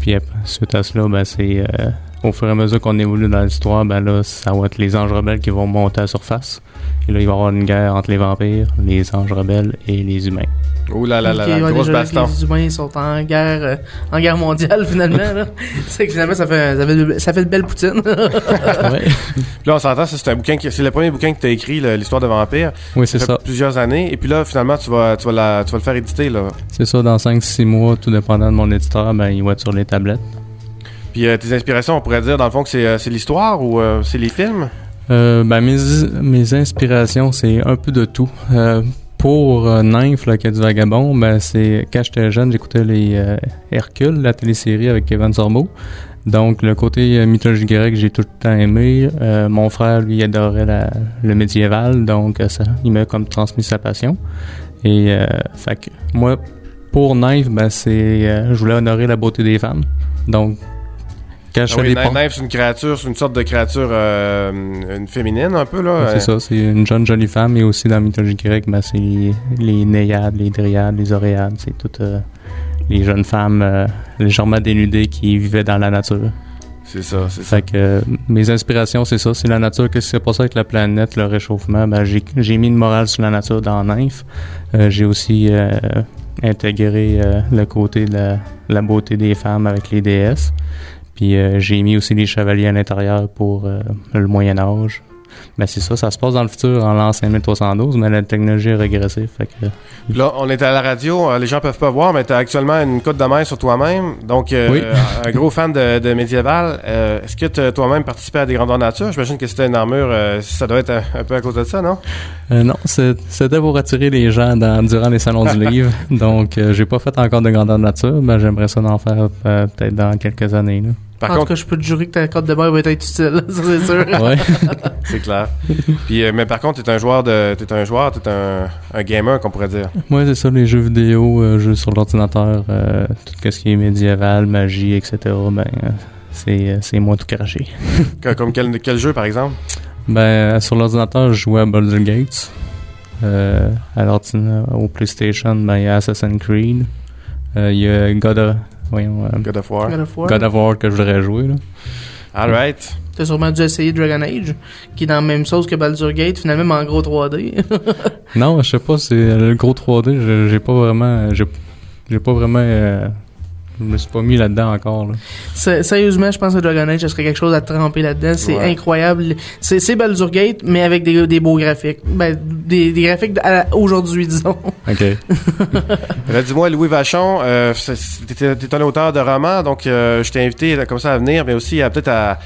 Puis suite à cela, ben c'est euh, au fur et à mesure qu'on évolue dans l'histoire, ben là ça va être les anges rebelles qui vont monter à la surface. Et là il va y avoir une guerre entre les vampires, les anges rebelles et les humains. Ouh là là là, là, ouais, grosse déjà, baston. Les humains sont en guerre, euh, en guerre mondiale finalement. c'est que finalement ça fait, ça fait, ça fait de belles poutines. Puis là, on s'entend, ça, c'est un bouquin qui, c'est le premier bouquin que tu as écrit, le- l'histoire de vampire. Oui, c'est fait ça. Plusieurs années. Et puis là, finalement, tu vas, tu vas, la- tu vas le faire éditer, là. C'est ça, dans 5-6 mois, tout dépendant de mon éditeur, ben il va être sur les tablettes. Puis euh, tes inspirations, on pourrait dire, dans le fond, que c'est, euh, c'est l'histoire ou euh, c'est les films? Euh, ben, mes, mes inspirations, c'est un peu de tout. Pour euh, Nymph, la quête du vagabond, ben, c'est quand j'étais jeune, j'écoutais les euh, Hercule, la télésérie avec Kevin Sorbo. Donc, le côté euh, mythologie grecque, j'ai tout le temps aimé. Euh, mon frère, lui, adorait le médiéval, donc euh, ça, il m'a comme transmis sa passion. Et, fait que moi, pour Nymph, ben, c'est, je voulais honorer la beauté des femmes. Donc, quand je Ah fais oui, des c'est une créature, c'est une sorte de créature euh, une féminine, un peu, là. Ouais, Euh, c'est ça, c'est une jeune jolie femme et aussi dans la mythologie grecque, ben, c'est les, les Néiades, les Dryades, les Oréades, c'est toutes euh, les jeunes femmes euh, légèrement dénudées qui vivaient dans la nature. C'est ça, c'est ça. Fait que mes inspirations, c'est ça, c'est la nature. Qu'est-ce qui s'est passé avec la planète, le réchauffement? Ben, j'ai, mis une morale sur la nature dans Nymph. Euh, j'ai aussi intégré euh, le côté de la, la beauté des femmes avec les déesses. Puis euh, j'ai mis aussi les chevaliers à l'intérieur pour euh, le Moyen Âge. Ben c'est ça, ça se passe dans le futur en l'an 5312, mais la technologie est régressive. Fait que, Puis là, on est à la radio, euh, les gens peuvent pas voir, mais tu as actuellement une cote de main sur toi-même. Donc, euh, Oui. euh, un gros fan de, de médiéval. Euh, Est-ce que t'as toi-même participé à des grandeurs nature? J'imagine que c'était une armure, euh, ça doit être un, un peu à cause de ça, non? Euh, non, c'était pour attirer les gens dans, durant les salons du livre. Donc, euh, j'ai pas fait encore de grandeur nature, mais j'aimerais ça d'en faire euh, peut-être dans quelques années. Là. Par en tout contre, cas, je peux te jurer que ta carte de bail va être utile, ça c'est sûr. Ouais. c'est clair. Puis, euh, mais par contre, t'es un joueur de, t'es un joueur, t'es un, un gamer, qu'on pourrait dire. Moi, c'est ça, les jeux vidéo, euh, jeux sur l'ordinateur, euh, tout ce qui est médiéval, magie, etc. Ben, c'est c'est moi tout craché. Comme quel, quel jeu, par exemple? Ben, sur l'ordinateur, je jouais à Baldur's Gates. Euh, à l'ordinateur, au PlayStation, ben, il y a Assassin's Creed. Euh, Il y a God of, voyons, euh, God of War. God of War. God of War que je voudrais jouer. Là. Alright. T'as sûrement dû essayer Dragon Age, qui est dans la même sauce que Baldur's Gate, finalement, mais en gros 3D. Non, je sais pas, c'est le gros 3D, je- j'ai pas vraiment. J'ai j'ai pas vraiment. euh, je me suis pas mis là-dedans encore. Là. Sérieusement, je pense que Dragon Age, ça serait quelque chose à tremper là-dedans. C'est Ouais. incroyable. C'est Baldur's Gate, mais avec des, des beaux graphiques. Ben, des, des graphiques aujourd'hui, disons. Ok. Là, dis-moi, Louis Vachon, euh, t'es t'es un auteur de romans, donc euh, je t'ai invité comme ça à venir, mais aussi à peut-être à,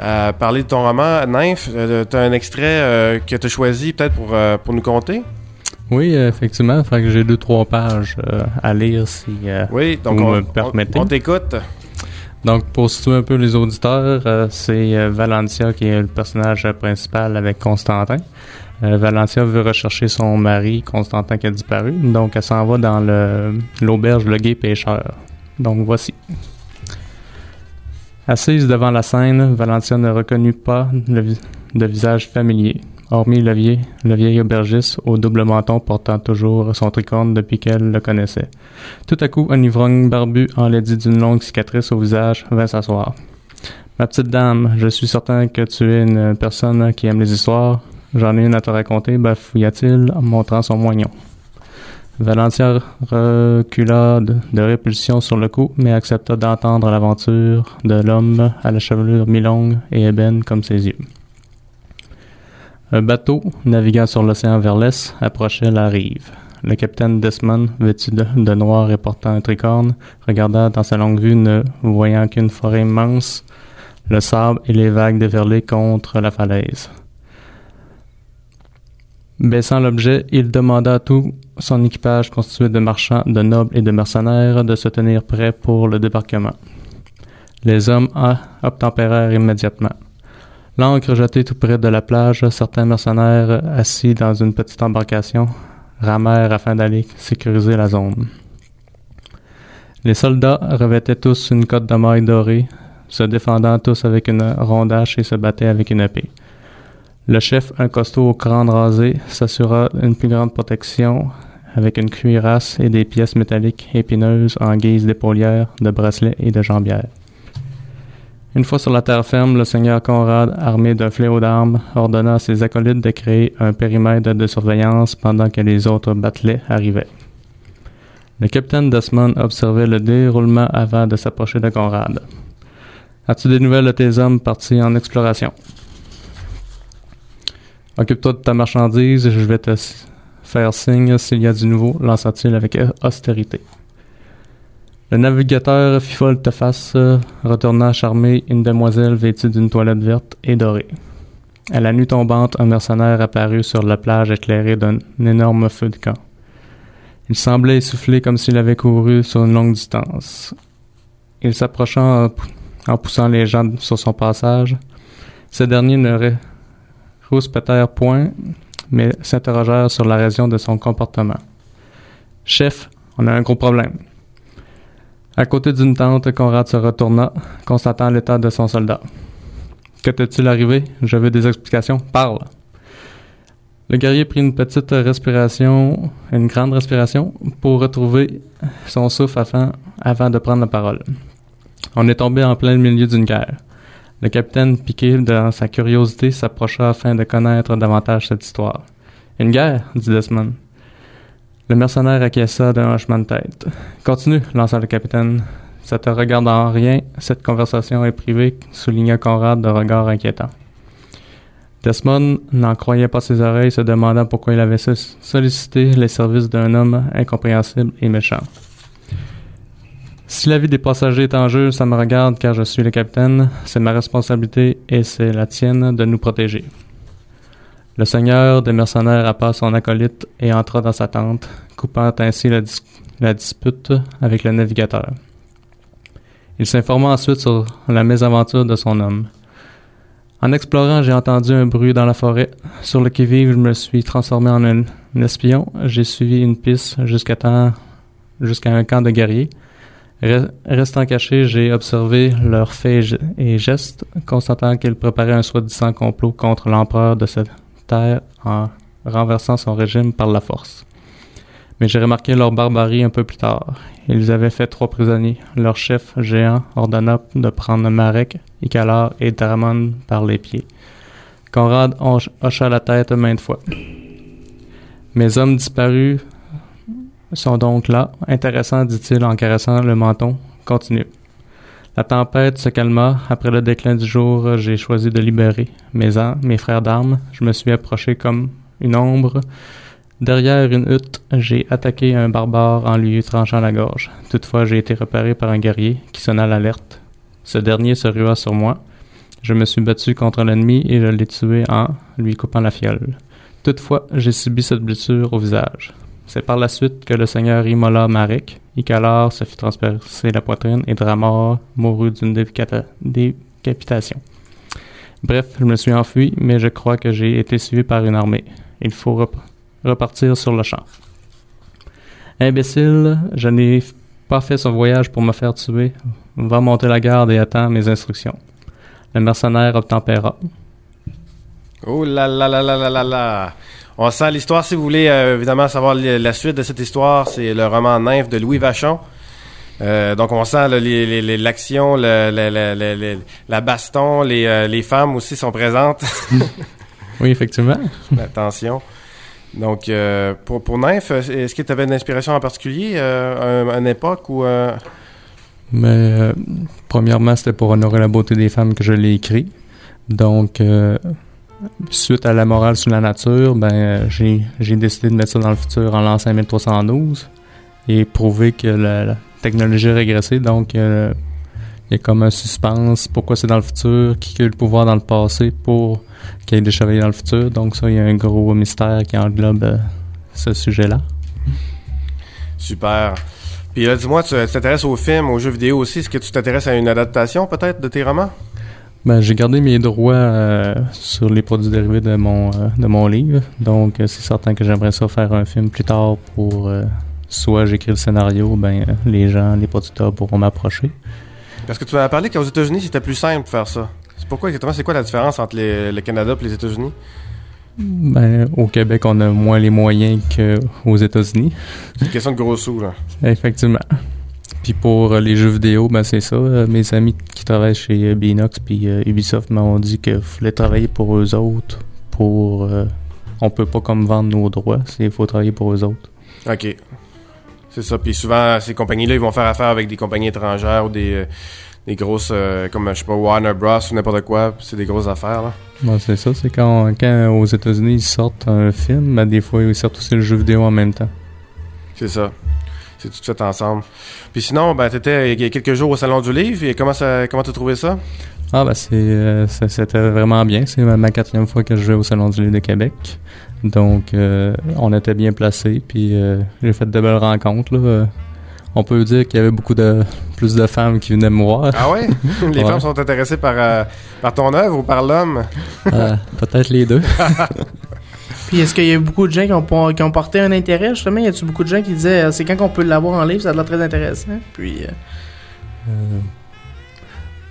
à parler de ton roman, Nymph. Euh, t'as un extrait euh, que t'as choisi peut-être pour, euh, pour nous conter? Oui, effectivement, faudrait que j'ai deux, trois pages euh, à lire si euh, Oui, donc vous on, me on- permettez. on t'écoute. Donc, pour situer un peu les auditeurs, euh, c'est Valentia qui est le personnage principal avec Constantin. Valentia veut rechercher son mari, Constantin, qui a disparu. Donc, elle s'en va dans le- l'auberge Le Gay Pêcheur. Donc, voici. Assise devant la scène, Valentia ne reconnut pas le de visage familier, hormis le vieil, le vieil aubergiste au double menton portant toujours son tricorne depuis qu'elle le connaissait. Tout à coup, un ivrogne barbu enlaidi d'une longue cicatrice au visage vint s'asseoir. Ma petite dame, je suis certain que tu es une personne qui aime les histoires. J'en ai une à te raconter, bafouilla-t-il en montrant son moignon. Valentia recula de, répulsion sur le coup, mais accepta d'entendre l'aventure de l'homme à la chevelure mi-longue et ébène comme ses yeux. Un bateau, naviguant sur l'océan vers l'est, approchait la rive. Le capitaine Desmond, vêtu de, noir et portant un tricorne, regarda dans sa longue vue, ne voyant qu'une forêt immense, le sable et les vagues déferlées contre la falaise. Baissant l'objet, il demanda à tout son équipage constitué de marchands, de nobles et de mercenaires de se tenir prêts pour le débarquement. Les hommes ah, obtempérèrent immédiatement. L'ancre jetée tout près de la plage, certains mercenaires assis dans une petite embarcation ramèrent afin d'aller sécuriser la zone. Les soldats revêtaient tous une cotte de maille dorée, se défendant tous avec une rondache et se battaient avec une épée. Le chef, un costaud au crâne rasé, s'assura une plus grande protection avec une cuirasse et des pièces métalliques épineuses en guise d'épaulières, de bracelets et de jambières. Une fois sur la terre ferme, le seigneur Conrad, armé d'un fléau d'armes, ordonna à ses acolytes de créer un périmètre de surveillance pendant que les autres battelets arrivaient. Le capitaine Desmond observait le déroulement avant de s'approcher de Conrad. As-tu des nouvelles de tes hommes partis en exploration? Occupe-toi de ta marchandise, je vais te faire signe s'il y a du nouveau, lança-t-il avec austérité. Le navigateur fit volte-face, euh, retournant charmer une demoiselle vêtue d'une toilette verte et dorée. À la nuit tombante, un mercenaire apparut sur la plage éclairée d'un énorme feu de camp. Il semblait essoufflé comme s'il avait couru sur une longue distance. Il s'approcha en, pou- en poussant les gens sur son passage. Ces derniers ne rouspétèrent point, mais s'interrogèrent sur la raison de son comportement. Chef, on a un gros problème. À côté d'une tente, Conrad se retourna, constatant l'état de son soldat. Que t'est-il arrivé? Je veux des explications. Parle! Le guerrier prit une petite respiration, une grande respiration, pour retrouver son souffle afin, avant de prendre la parole. On est tombé en plein milieu d'une guerre. Le capitaine, piqué dans sa curiosité, s'approcha afin de connaître davantage cette histoire. Une guerre, dit Desmond. Le mercenaire acquiesça d'un hochement de tête. Continue, lança le capitaine. Ça te regarde en rien, cette conversation est privée, souligna Conrad de regard inquiétant. Desmond n'en croyait pas ses oreilles, se demandant pourquoi il avait so- sollicité les services d'un homme incompréhensible et méchant. Si la vie des passagers est en jeu, ça me regarde car je suis le capitaine, c'est ma responsabilité et c'est la tienne de nous protéger. Le seigneur des mercenaires appa son acolyte et entra dans sa tente, coupant ainsi la, dis- la dispute avec le navigateur. Il s'informa ensuite sur la mésaventure de son homme. En explorant, j'ai entendu un bruit dans la forêt. Sur le qui-vive, je me suis transformé en un, espion. J'ai suivi une piste jusqu'à un camp de guerriers. Re- Restant caché, j'ai observé leurs faits et gestes, constatant qu'ils préparaient un soi-disant complot contre l'empereur de cette en renversant son régime par la force. Mais j'ai remarqué leur barbarie un peu plus tard. Ils avaient fait trois prisonniers. Leur chef géant ordonna de prendre Marek, Icalar et Dramon par les pieds. Conrad hoch- hocha la tête maintes fois. Mes hommes disparus sont donc là. Intéressant, dit-il en caressant le menton. Continue. La tempête se calma. Après le déclin du jour, j'ai choisi de libérer mes, an- mes frères d'armes. Je me suis approché comme une ombre. Derrière une hutte, j'ai attaqué un barbare en lui tranchant la gorge. Toutefois, j'ai été repéré par un guerrier qui sonna l'alerte. Ce dernier se rua sur moi. Je me suis battu contre l'ennemi et je l'ai tué en lui coupant la fiole. Toutefois, j'ai subi cette blessure au visage. C'est par la suite que le seigneur immola Marek, Icalar se fit transpercer la poitrine et Dramor mourut d'une décapitation. Bref, je me suis enfui, mais je crois que j'ai été suivi par une armée. Il faut rep- repartir sur le champ. Imbécile, je n'ai pas fait ce voyage pour me faire tuer. Va monter la garde et attends mes instructions. Le mercenaire obtempéra. Oh là là là là là là là. On sent l'histoire. Si vous voulez euh, évidemment savoir la suite de cette histoire, c'est le roman Nymphe de Louis Vachon. Euh, donc on sent là, les- les- les- l'action, le- le- le- la baston, les, euh, les femmes aussi sont présentes. Oui, effectivement. Attention. Donc euh, pour, pour Nymphe, est-ce que tu avais une inspiration en particulier, euh, un- une époque ou euh, Mais euh, premièrement, c'était pour honorer la beauté des femmes que je l'ai écrit. Donc, euh, suite à la morale sur la nature, ben euh, j'ai décidé de mettre ça dans le futur en l'an 5312 et prouver que la, technologie a régressé. Donc, euh, il y a comme un suspense. Pourquoi c'est dans le futur? Qui a eu le pouvoir dans le passé pour qu'il y ait des chevaliers dans le futur? Donc, ça, il y a un gros mystère qui englobe euh, ce sujet-là. super. Puis là, dis-moi, tu t'intéresses aux films, aux jeux vidéo aussi. Est-ce que tu t'intéresses à une adaptation peut-être de tes romans? Ben, j'ai gardé mes droits euh, sur les produits dérivés de mon euh, de mon livre, donc euh, c'est certain que j'aimerais ça faire un film plus tard pour euh, soit j'écris le scénario, ben euh, les gens, les producteurs pourront m'approcher. Parce que tu m'as parlé qu'aux États-Unis, c'était plus simple de faire ça. C'est pourquoi exactement? C'est quoi la différence entre les- le Canada et les États-Unis? Ben au Québec, on a moins les moyens qu'aux États-Unis. C'est une question de gros sous, là. Effectivement. Puis pour euh, les jeux vidéo, ben c'est ça. euh, mes amis qui travaillent chez euh, Binox puis Ubisoft m'ont dit qu'il fallait travailler pour eux autres. Pour on peut pas comme vendre nos droits, il faut travailler pour eux autres. OK. C'est ça. Puis souvent, ces compagnies-là, ils vont faire affaire avec des compagnies étrangères ou des, euh, des grosses, euh, comme, je sais pas, Warner Bros. ou n'importe quoi. C'est des grosses affaires, là. Bon, c'est ça, c'est quand, quand aux États-Unis ils sortent un film, ben, des fois ils sortent aussi le jeu vidéo en même temps. C'est ça. C'est tout fait ensemble. Puis sinon, ben, t'étais il y a quelques jours au Salon du Livre. Et comment ça, comment t'as trouvé ça? Ah, ben c'est, euh, c'était vraiment bien. C'est ma, quatrième fois que je vais au Salon du Livre de Québec. Donc, euh, on était bien placés, puis euh, j'ai fait de belles rencontres. Là. On peut dire qu'il y avait beaucoup de plus de femmes qui venaient me voir. Ah ouais? les Ouais. femmes sont intéressées par, euh, par ton œuvre ou par l'homme? Euh, Peut-être les deux. Puis est-ce qu'il y a beaucoup de gens qui ont, por- qui ont porté un intérêt justement? Y a-tu beaucoup de gens qui disaient euh, c'est quand qu'on peut l'avoir en livre, ça a l'air très intéressant? Puis euh, Euh,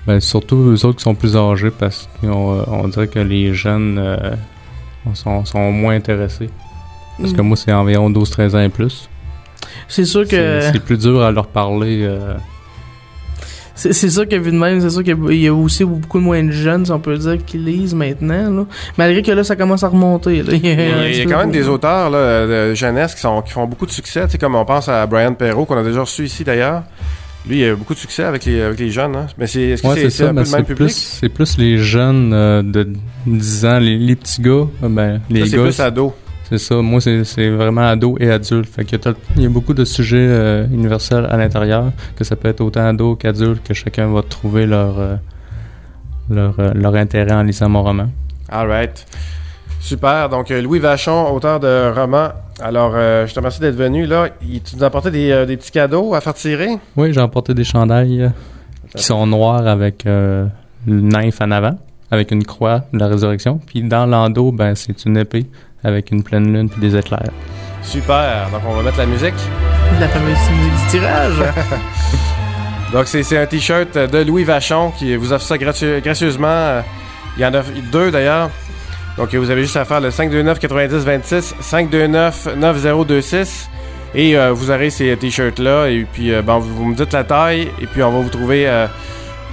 ben, surtout eux autres qui sont plus âgés parce qu'on on dirait que les jeunes euh, sont, sont moins intéressés. Parce que Mm. moi, c'est environ 12-13 ans et plus. c'est sûr que c'est plus dur à leur parler. C'est sûr que vu de même, c'est sûr qu'il y a- aussi beaucoup moins de jeunes, si on peut dire, qui lisent maintenant. Là. Malgré que là, ça commence à remonter. Là. Il y a, Il y quand même des auteurs là, de jeunesse qui, sont, qui font beaucoup de succès. Tu sais, comme on pense à Brian Perrault, qu'on a déjà reçu ici d'ailleurs. Lui, il a eu beaucoup de succès avec les, avec les jeunes. Hein. Mais c'est, est-ce que ouais, un peu le même public? plus, c'est plus les jeunes euh, de 10 ans, les, les petits gars. euh, Ben, les c'est plus ado. C'est ça. Moi, c'est vraiment ado et adulte. Fait il y a beaucoup de sujets euh, universels à l'intérieur, que ça peut être autant ado qu'adulte, que chacun va trouver leur, euh, leur, euh, leur intérêt en lisant mon roman. All right. Super. Donc, Louis Vachon, auteur de romans. Alors, je te remercie d'être venu. là. Tu nous as apporté des, des petits cadeaux à faire tirer? Oui, j'ai emporté des chandails. qui sont noirs avec euh, le nymphe en avant, avec une croix de la résurrection. Puis dans l'endos, ben, c'est une épée avec une pleine lune puis des éclairs. Super. Donc, on va mettre la musique. La fameuse musique du tirage. Donc, c'est c'est un t-shirt de Louis Vachon qui vous offre ça gratu- gracieusement. Il y en a deux d'ailleurs. Donc, vous avez juste à faire le 529 90 26 529 9026 et euh, vous aurez ces t-shirts-là. Et puis, euh, bon, vous, vous me dites la taille et puis on va vous trouver euh,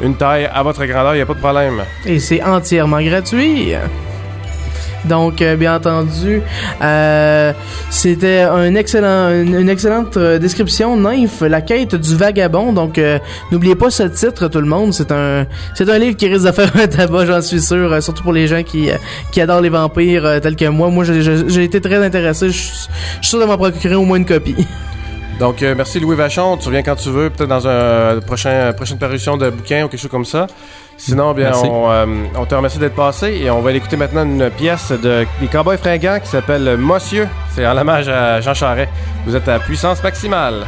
une taille à votre grandeur. Il n'y a pas de problème. Et c'est entièrement gratuit. Donc, euh, bien entendu, euh, c'était un excellent, une, excellente euh, description. Nymph, la quête du vagabond. Donc, euh, n'oubliez pas ce titre, tout le monde. C'est un, c'est un livre qui risque de faire un tabac, j'en suis sûr. euh, surtout pour les gens qui, qui adorent les vampires tels que moi. Moi, j'ai- été très intéressé. Je suis sûr de m'en procurer au moins une copie. Donc, euh, merci Louis Vachon. Tu reviens quand tu veux, peut-être dans un euh, prochain, prochaine parution de bouquin ou quelque chose comme ça. Sinon, bien, on, euh, on te remercie d'être passé et on va aller écouter maintenant une pièce de, des Cowboys fringants qui s'appelle Monsieur. C'est en hommage à Jean Charest. Vous êtes à puissance maximale.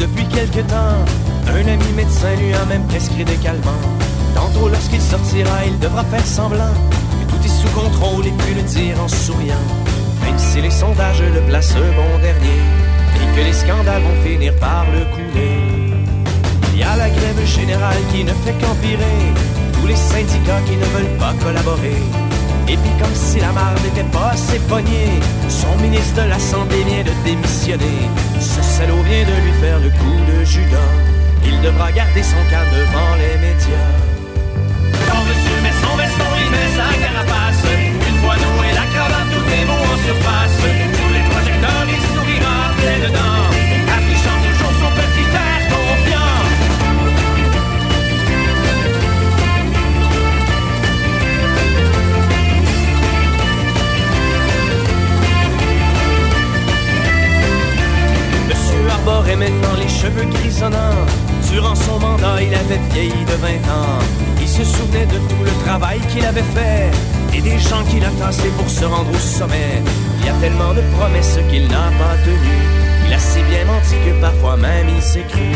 Depuis quelque temps. Un ami médecin lui a même prescrit des calmants. Tantôt, lorsqu'il sortira, il devra faire semblant que tout est sous contrôle et puis le dire en souriant. Même si les sondages le placent bon dernier et que les scandales vont finir par le couler. Il y a la grève générale qui ne fait qu'empirer. Tous les syndicats qui ne veulent pas collaborer. Et puis comme si la marde n'était pas assez pognée, son ministre de la Santé vient de démissionner. Ce salaud vient de lui faire le coup de Judas. Il devra garder son calme devant les médias. Quand monsieur met son veston, il met sa carapace. Une fois noué la cravate, tout est beau en surface. Arborait maintenant les cheveux grisonnants. Durant son mandat, il avait vieilli de 20 ans. Il se souvenait de tout le travail qu'il avait fait et des gens qu'il a tassés pour se rendre au sommet. Il y a tellement de promesses qu'il n'a pas tenues. Il a si bien menti que parfois même il cru.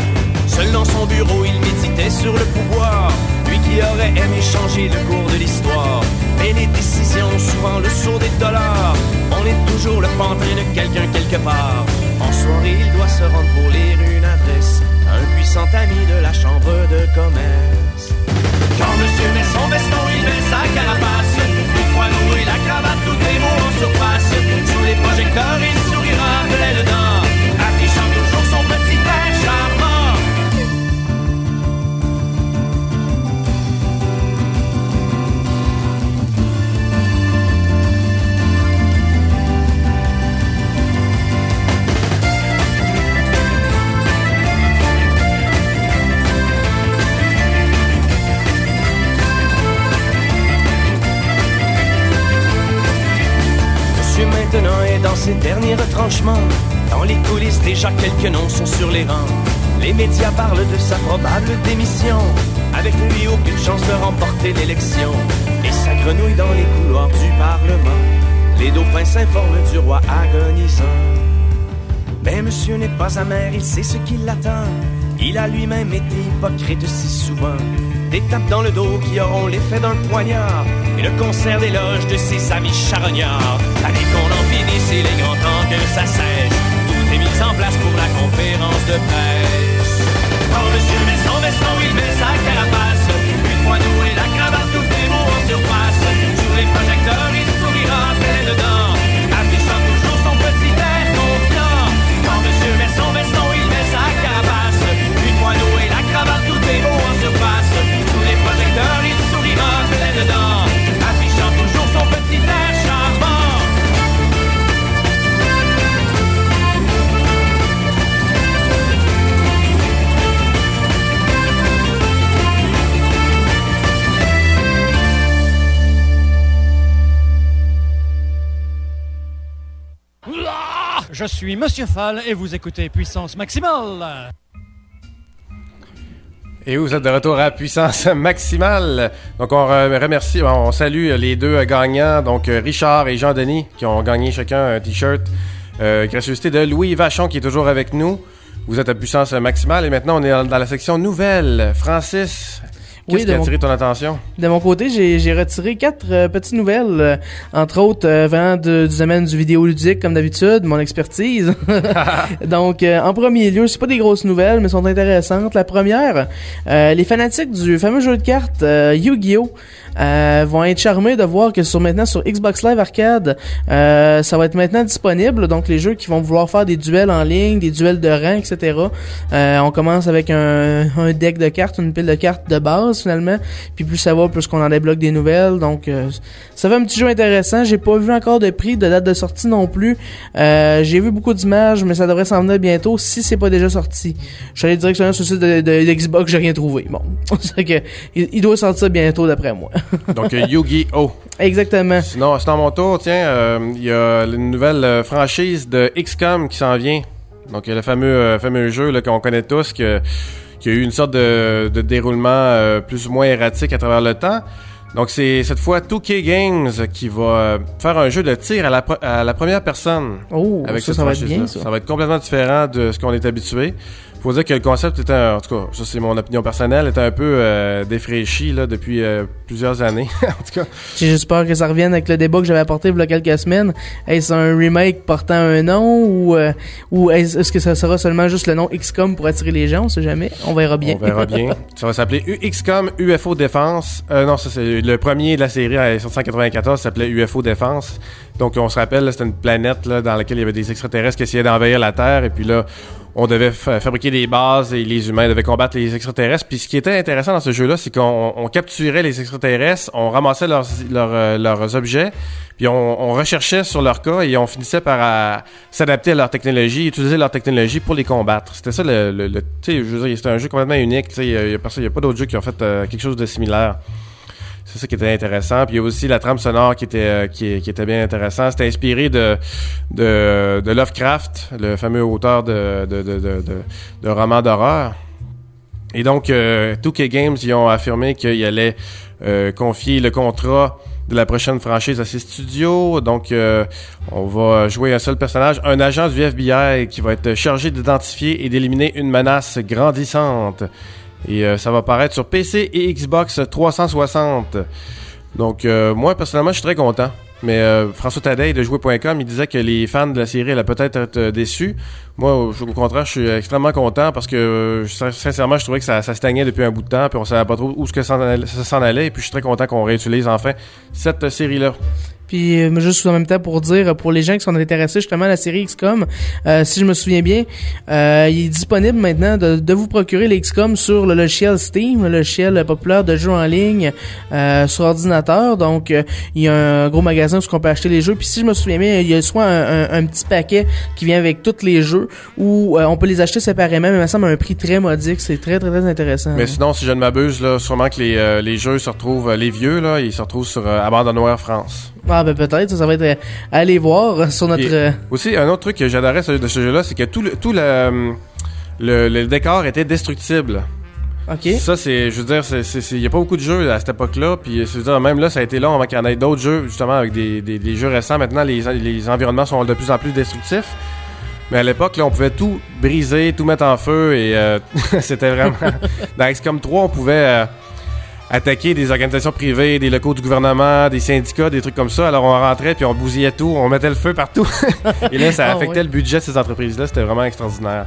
Seul dans son bureau, il méditait sur le pouvoir. Lui qui aurait aimé changer le cours de l'histoire. Mais les décisions, souvent le saut des dollars. On est toujours le pantin de quelqu'un quelque part. En soirée, il doit se rendre pour lire une adresse un puissant ami de la chambre de commerce. Quand monsieur met son veston, il met sa carapace. Une fois noué la cravate, tout est beau en surface. Sous les projecteurs, il sourira plein dedans. Dans les coulisses, déjà quelques noms sont sur les rangs. Les médias parlent de sa probable démission. Avec lui, aucune chance de remporter l'élection. Et ça grenouille dans les couloirs du Parlement. Les dauphins s'informent du roi agonisant. Mais monsieur n'est pas amer, il sait ce qui l'attend. Il a lui-même été hypocrite si souvent. Des tapes dans le dos qui auront l'effet d'un poignard. Et le concert d'éloge de ses amis charognards. Allez qu'on en finisse, il est grand temps que ça cesse. Tout est mis en place pour la conférence de presse. Quand monsieur met son veston, il met sa carapace. Une fois noué la cravate, tout est beau en surface. Les Je suis Monsieur Fall et vous écoutez Puissance Maximale. Et vous êtes de retour à puissance maximale. Donc on re- remercie, on salue les deux gagnants, donc Richard et Jean-Denis, qui ont gagné chacun un t-shirt. Euh, gracieuseté de Louis Vachon qui est toujours avec nous. Vous êtes à puissance maximale et maintenant on est dans, la section nouvelle. Francis, qu'est-ce Oui, qui a de mon- attiré ton attention? De mon côté, j'ai j'ai retiré quatre euh, petites nouvelles, euh, entre autres euh, venant de- du domaine du vidéoludique comme d'habitude, mon expertise. Donc, euh, en premier lieu, c'est pas des grosses nouvelles, mais sont intéressantes. La première, euh, les fanatiques du fameux jeu de cartes euh, Yu-Gi-Oh! Euh, vont être charmés de voir que sur maintenant sur Xbox Live Arcade, euh, ça va être maintenant disponible. Donc les jeux qui vont vouloir faire des duels en ligne, des duels de rang, etc. Euh, on commence avec un, un deck de cartes, une pile de cartes de base finalement. Puis plus ça va, plus qu'on en débloque des nouvelles. Donc euh, ça fait un petit jeu intéressant. J'ai pas vu encore de prix, de date de sortie non plus. Euh, J'ai vu beaucoup d'images, mais ça devrait s'en venir bientôt si c'est pas déjà sorti. Je suis allé directement sur le site de, de, de Xbox, j'ai rien trouvé. Bon, que il doit sortir bientôt d'après moi. Donc euh, Yu-Gi-Oh! Exactement. Sinon, c'est à mon tour, tiens, euh, il y a une nouvelle euh, franchise de XCOM qui s'en vient. Donc, le fameux, euh, fameux jeu là, qu'on connaît tous, que, qui a eu une sorte de, de déroulement euh, plus ou moins erratique à travers le temps. Donc, c'est cette fois 2K Games qui va faire un jeu de tir à la, pro- à la première personne. Oh, avec ça, cette ça va être bien, ça. Ça va être complètement différent de ce qu'on est habitué. Faut dire que le concept était, un- en tout cas, ça c'est mon opinion personnelle, était un peu euh, défraîchi là, depuis euh, plusieurs années. en tout cas, J'ai juste peur que ça revienne avec le débat que j'avais apporté il y a quelques semaines. Est-ce un remake portant un nom ou, euh, ou est-ce que ça sera seulement juste le nom XCOM pour attirer les gens? On sait jamais. On verra bien. On verra bien. ça va s'appeler XCOM UFO Défense. Non, ça c'est le premier de la série en 1994 s'appelait UFO Défense. Donc on se rappelle, c'était une planète dans laquelle il y avait des extraterrestres qui essayaient d'envahir la Terre et puis là on devait fa- fabriquer des bases et les humains devaient combattre les extraterrestres. Puis ce qui était intéressant dans ce jeu-là, c'est qu'on on capturait les extraterrestres, on ramassait leurs, euh, objets, puis on, recherchait sur leur cas et on finissait par euh, s'adapter à leur technologie, utiliser leur technologie pour les combattre. C'était ça le, le, le- tu sais, je veux dire, c'était un jeu complètement unique. Tu sais, il y a, a pas d'autres jeux qui ont fait euh, quelque chose de similaire. C'est ça qui était intéressant. Puis il y a aussi la trame sonore qui était euh, qui, était bien intéressant. C'était inspiré de, de de Lovecraft, le fameux auteur de de de de, de, de romans d'horreur. Et donc, euh, 2K Games, ils ont affirmé qu'ils allaient euh, confier le contrat de la prochaine franchise à ses studios. Donc, euh, on va jouer un seul personnage, un agent du FBI qui va être chargé d'identifier et d'éliminer une menace grandissante. Et euh, ça va paraître sur PC et Xbox 360. Donc, euh, moi, personnellement, je suis très content. Mais euh, François Tadei de jouer.com, il disait que les fans de la série allaient peut-être être déçus. Moi, au contraire, je suis extrêmement content parce que, sin- sincèrement, je trouvais que ça, ça stagnait depuis un bout de temps, puis on savait pas trop où ça s'en allait. Et puis, je suis très content qu'on réutilise enfin cette série-là. Puis euh, juste en même temps pour dire pour les gens qui sont intéressés justement à la série XCOM, euh, si je me souviens bien, euh, il est disponible maintenant de, de vous procurer les XCOM sur le logiciel Steam, le logiciel populaire de jeux en ligne euh, sur ordinateur. Donc euh, il y a un gros magasin où on peut acheter les jeux. Puis si je me souviens bien, il y a soit un, un- un petit paquet qui vient avec tous les jeux ou euh, on peut les acheter séparément, mais il me semble à un prix très modique. C'est très très très intéressant. Mais sinon, si je ne m'abuse, là, sûrement que les, euh, les jeux se retrouvent, les vieux, là, ils se retrouvent sur Abandonware France. Ah ben peut-être, ça, ça va être euh, à aller voir sur notre. Et euh, aussi, un autre truc que j'adorais de ce jeu-là, c'est que tout le, tout le, le, le décor était destructible. Ok. Ça, c'est, je veux dire, il y a pas beaucoup de jeux à cette époque-là, puis je veux dire, même là, ça a été long avant qu'il y en ait d'autres jeux, justement, avec des, des, des jeux récents. Maintenant, les, les environnements sont de plus en plus destructifs. Mais à l'époque, là, on pouvait tout briser, tout mettre en feu, et euh, c'était vraiment... Dans XCOM 3, on pouvait euh, attaquer des organisations privées, des locaux du gouvernement, des syndicats, des trucs comme ça. Alors, on rentrait, puis on bousillait tout, on mettait le feu partout. et là, ça Ah, affectait ouais. le budget de ces entreprises-là. C'était vraiment extraordinaire.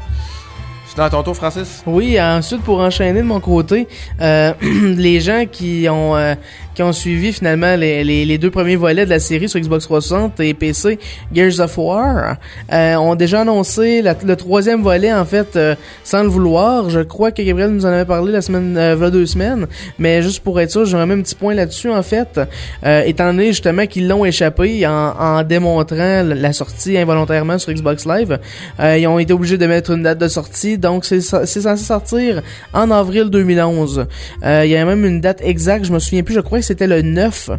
Sinon, à ton tour, Francis? Oui, ensuite pour enchaîner de mon côté, euh, les gens qui ont euh, qui ont suivi finalement les, deux premiers volets de la série sur Xbox 360 et PC, Gears of War, euh, ont déjà annoncé le troisième volet en fait euh, sans le vouloir. Je crois que Gabriel nous en avait parlé la semaine, euh, v'là deux semaines, mais juste pour être sûr, j'aurais même un petit point là-dessus en fait, euh, étant donné justement qu'ils l'ont échappé en, démontrant la- sortie involontairement sur Xbox Live, ils ont été obligés de mettre une date de sortie, donc c'est censé sortir en avril 2011. Euh, Il y a même une date exacte, je me souviens plus, je crois que c'était le 9.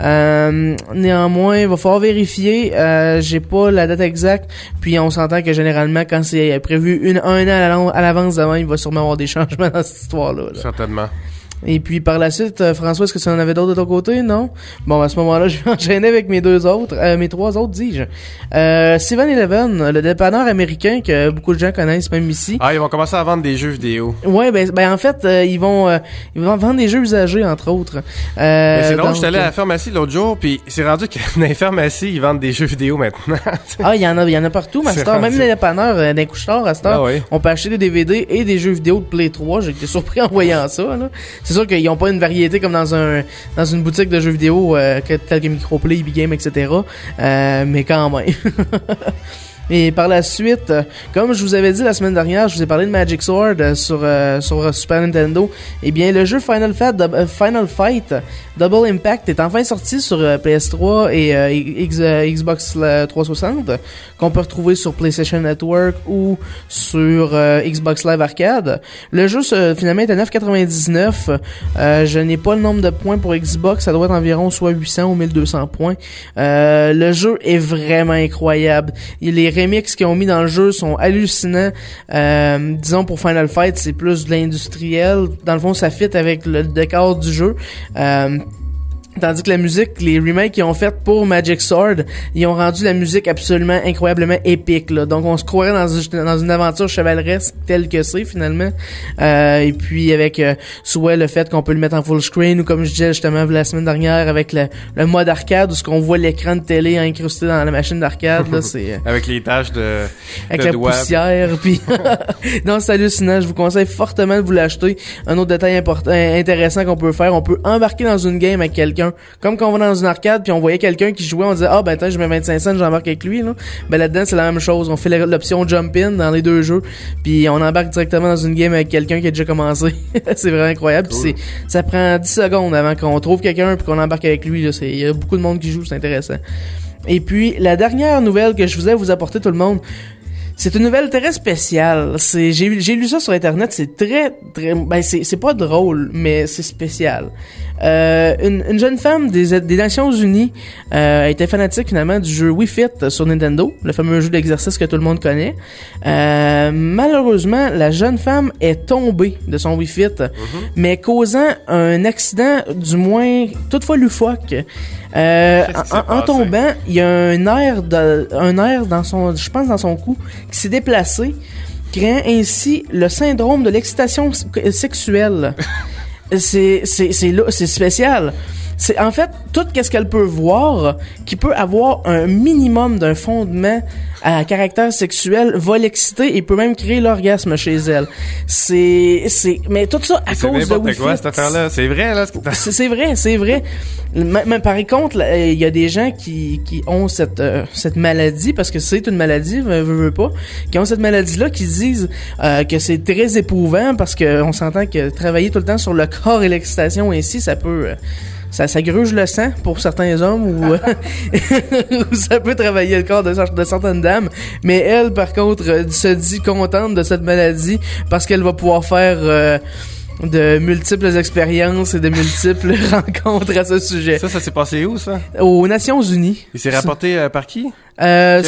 Euh, néanmoins, il va falloir vérifier. Euh, J'ai pas la date exacte. Puis on s'entend que généralement, quand c'est prévu une, un an à l'avance- il va sûrement avoir des changements dans cette histoire-là. là. Certainement. Et puis par la suite, euh, François, est-ce que tu en avais d'autres de ton côté? Non? Bon, à ce moment-là, je vais enchaîner avec mes deux autres, euh, mes trois autres, dis-je. Euh, 7-Eleven, le dépanneur américain que beaucoup de gens connaissent même ici. Ah, ils vont commencer à vendre des jeux vidéo. Ouais, ben, ben en fait, euh, ils vont euh, ils vont vendre des jeux usagés entre autres. Euh, c'est drôle, donc, j'étais allé à la pharmacie l'autre jour, puis c'est rendu que dans les pharmacies, ils vendent des jeux vidéo maintenant. Ah, il y en a, il y en a partout, heure, même les dépanneurs d'un couche-tard, à cette heure, Ah ouais. on peut acheter des DVD et des jeux vidéo de Play 3. J'ai été surpris en voyant ça. là. C'est sûr qu'ils ont pas une variété comme dans un dans une boutique de jeux vidéo euh, telle que Microplay, Big Game, etc. Euh, mais quand même. Et par la suite, comme je vous avais dit la semaine dernière, je vous ai parlé de Magic Sword euh, sur, euh, sur euh, Super Nintendo. Eh bien, le jeu Final Fight, Final Fight Double Impact est enfin sorti sur euh, PS3 et Xbox euh, 360, qu'on peut retrouver sur PlayStation Network ou sur Xbox Live Arcade. Le jeu finalement est à 9,99. Euh, je n'ai pas le nombre de points pour Xbox, ça doit être environ soit 800 ou 1200 points. Le jeu est vraiment incroyable. Et Les remixes qu'ils ont mis dans le jeu sont hallucinants. Euh, disons pour Final Fight, c'est plus de l'industriel. Dans le fond, ça fit avec le décor du jeu. Euh, Tandis que la musique, les remakes qu'ils ont fait pour Magic Sword, ils ont rendu la musique absolument incroyablement épique. Là. Donc on se croirait dans, une- dans une aventure chevaleresque telle que c'est finalement. Euh, et puis avec euh, soit le fait qu'on peut le mettre en full screen ou comme je disais justement la semaine dernière avec le, le mode arcade où ce qu'on voit l'écran de télé incrusté dans la machine d'arcade. là, c'est euh, Avec les tâches de, avec de la doigts. poussière puis non c'est hallucinant je vous conseille fortement de vous l'acheter un autre détail important intéressant qu'on peut faire on peut embarquer dans une game avec quelqu'un comme quand on va dans une arcade puis on voyait quelqu'un qui jouait on disait ah ben attends je mets 25 cents j'embarque avec lui là. Ben là dedans c'est la même chose. On fait l'option jump in dans les deux jeux puis on embarque directement dans une game avec quelqu'un qui a déjà commencé. C'est vraiment incroyable Puis c'est ça prend 10 secondes avant qu'on trouve quelqu'un puis qu'on embarque avec lui là. C'est il y a beaucoup de monde qui joue c'est intéressant. Et puis la dernière nouvelle que je voulais vous apporter tout le monde c'est une nouvelle très spéciale. C'est j'ai j'ai lu ça sur internet, c'est très très ben c'est c'est pas drôle, mais c'est spécial. Euh, une, une jeune femme des, des Nations Unies euh, était fanatique finalement du jeu Wii Fit sur Nintendo, le fameux jeu d'exercice que tout le monde connaît. Euh, malheureusement, la jeune femme est tombée de son Wii Fit, mais causant un accident du moins toutefois loufoque. Euh, en, en passé? tombant, il y a un air de, un air dans son, je pense dans son cou, qui s'est déplacé, créant ainsi le syndrome de l'excitation s- sexuelle. c'est, c'est, c'est là, c'est spécial. C'est en fait tout qu'est-ce qu'elle peut voir qui peut avoir un minimum d'un fondement à caractère sexuel va l'exciter et peut même créer l'orgasme chez elle. C'est c'est mais tout ça à C'est cause de quoi, Fit. cette affaire-là. C'est vrai, là. ce C'est vrai, c'est vrai. Mais, mais par contre, là, il y a des gens qui, qui ont cette euh, cette maladie parce que c'est une maladie, veux, veux, pas, qui ont cette maladie-là, qui disent euh, que c'est très éprouvant parce que on s'entend que travailler tout le temps sur le corps et l'excitation ainsi, ça peut euh, ça, ça gruge le sang pour certains hommes ou, ou ça peut travailler le corps de, de certaines dames. Mais elle, par contre, euh, se dit contente de cette maladie parce qu'elle va pouvoir faire euh, de multiples expériences et de multiples rencontres à ce sujet. Ça, ça s'est passé où, ça? Aux Nations Unies. Il s'est rapporté euh, par qui? Euh,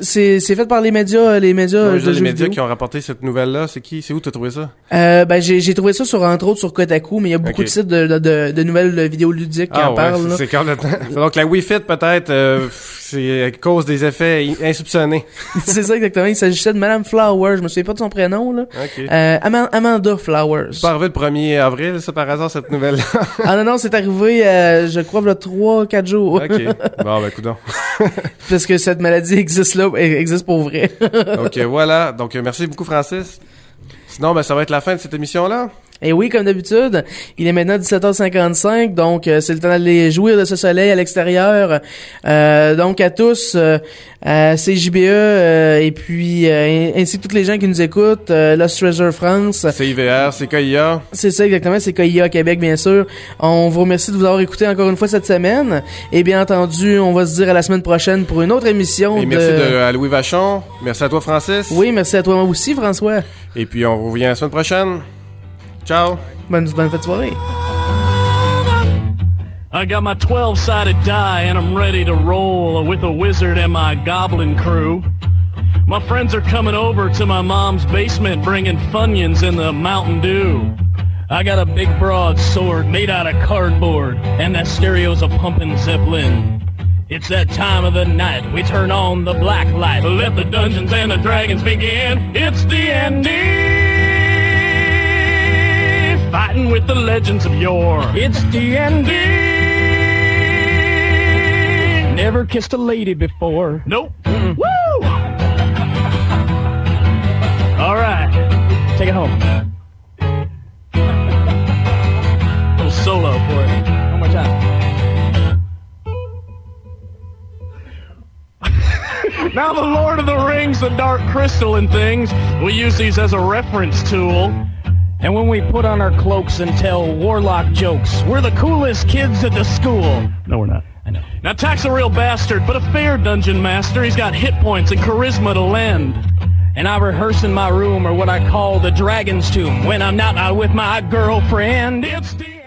c'est- fait par les médias, les médias Non, de jeux les médias vidéo. qui ont rapporté cette nouvelle-là, c'est qui? C'est où t'as trouvé ça? Euh, ben j'ai trouvé ça sur entre autres sur Kotaku, mais il y a beaucoup de sites de, de, de, de nouvelles vidéos ludiques qui en ouais, parlent. là. c'est complètement... Donc, la Wii Fit, peut-être, euh, c'est à cause des effets in- insoupçonnés. c'est ça exactement. Il s'agissait de Madame Flowers. Je me souviens pas de son prénom là. Ok. Euh, Ama- Amanda Flowers. C'est pas arrivé le 1er avril, ça, par hasard, cette nouvelle-là? ah non non, c'est arrivé, euh, je crois, le 3-4 jours. OK. Bon, ben, coudonc. Parce que cette maladie existe là, existe pour vrai. OK, voilà. Donc, euh, merci beaucoup, Francis. Sinon, ben, ça va être la fin de cette émission-là. Et oui, comme d'habitude, il est maintenant 17h55, donc euh, c'est le temps d'aller jouir de ce soleil à l'extérieur. Euh, donc à tous, euh, à CJBE euh, et puis euh, ainsi que toutes les gens qui nous écoutent, euh, Lost Treasure France. CIVR, CKIA. C'est ça exactement, c'est KIA Québec bien sûr. On vous remercie de vous avoir écouté encore une fois cette semaine. Et bien entendu, on va se dire à la semaine prochaine pour une autre émission. Et merci de, à Louis Vachon. Merci à toi, Francis. Oui, merci à toi aussi, François. Et puis, on revient la semaine prochaine. Ciao. Bonne, bonne fête de soirée. I got my 12 sided die and I'm ready to roll with a wizard and my goblin crew. My friends are coming over to my mom's basement bringing Funyuns and the Mountain Dew. I got a big broadsword made out of cardboard and that stereo's a pumping Zeppelin. It's that time of the night we turn on the black light. Let the dungeons and the dragons begin. It's D&D. Fighting with the legends of yore. It's D&D. Never kissed a lady before. Nope. Woo! All right. Take it home. little solo for it. One more time. now the Lord of the Rings, the Dark Crystal and things, we use these as a reference tool. And when we put on our cloaks and tell warlock jokes, we're the coolest kids at the school. No, we're not. I know. Now, Tack's a real bastard, but a fair dungeon master. He's got hit points and charisma to lend. And I rehearse in my room or what I call the dragon's tomb when I'm not out with my girlfriend. It's the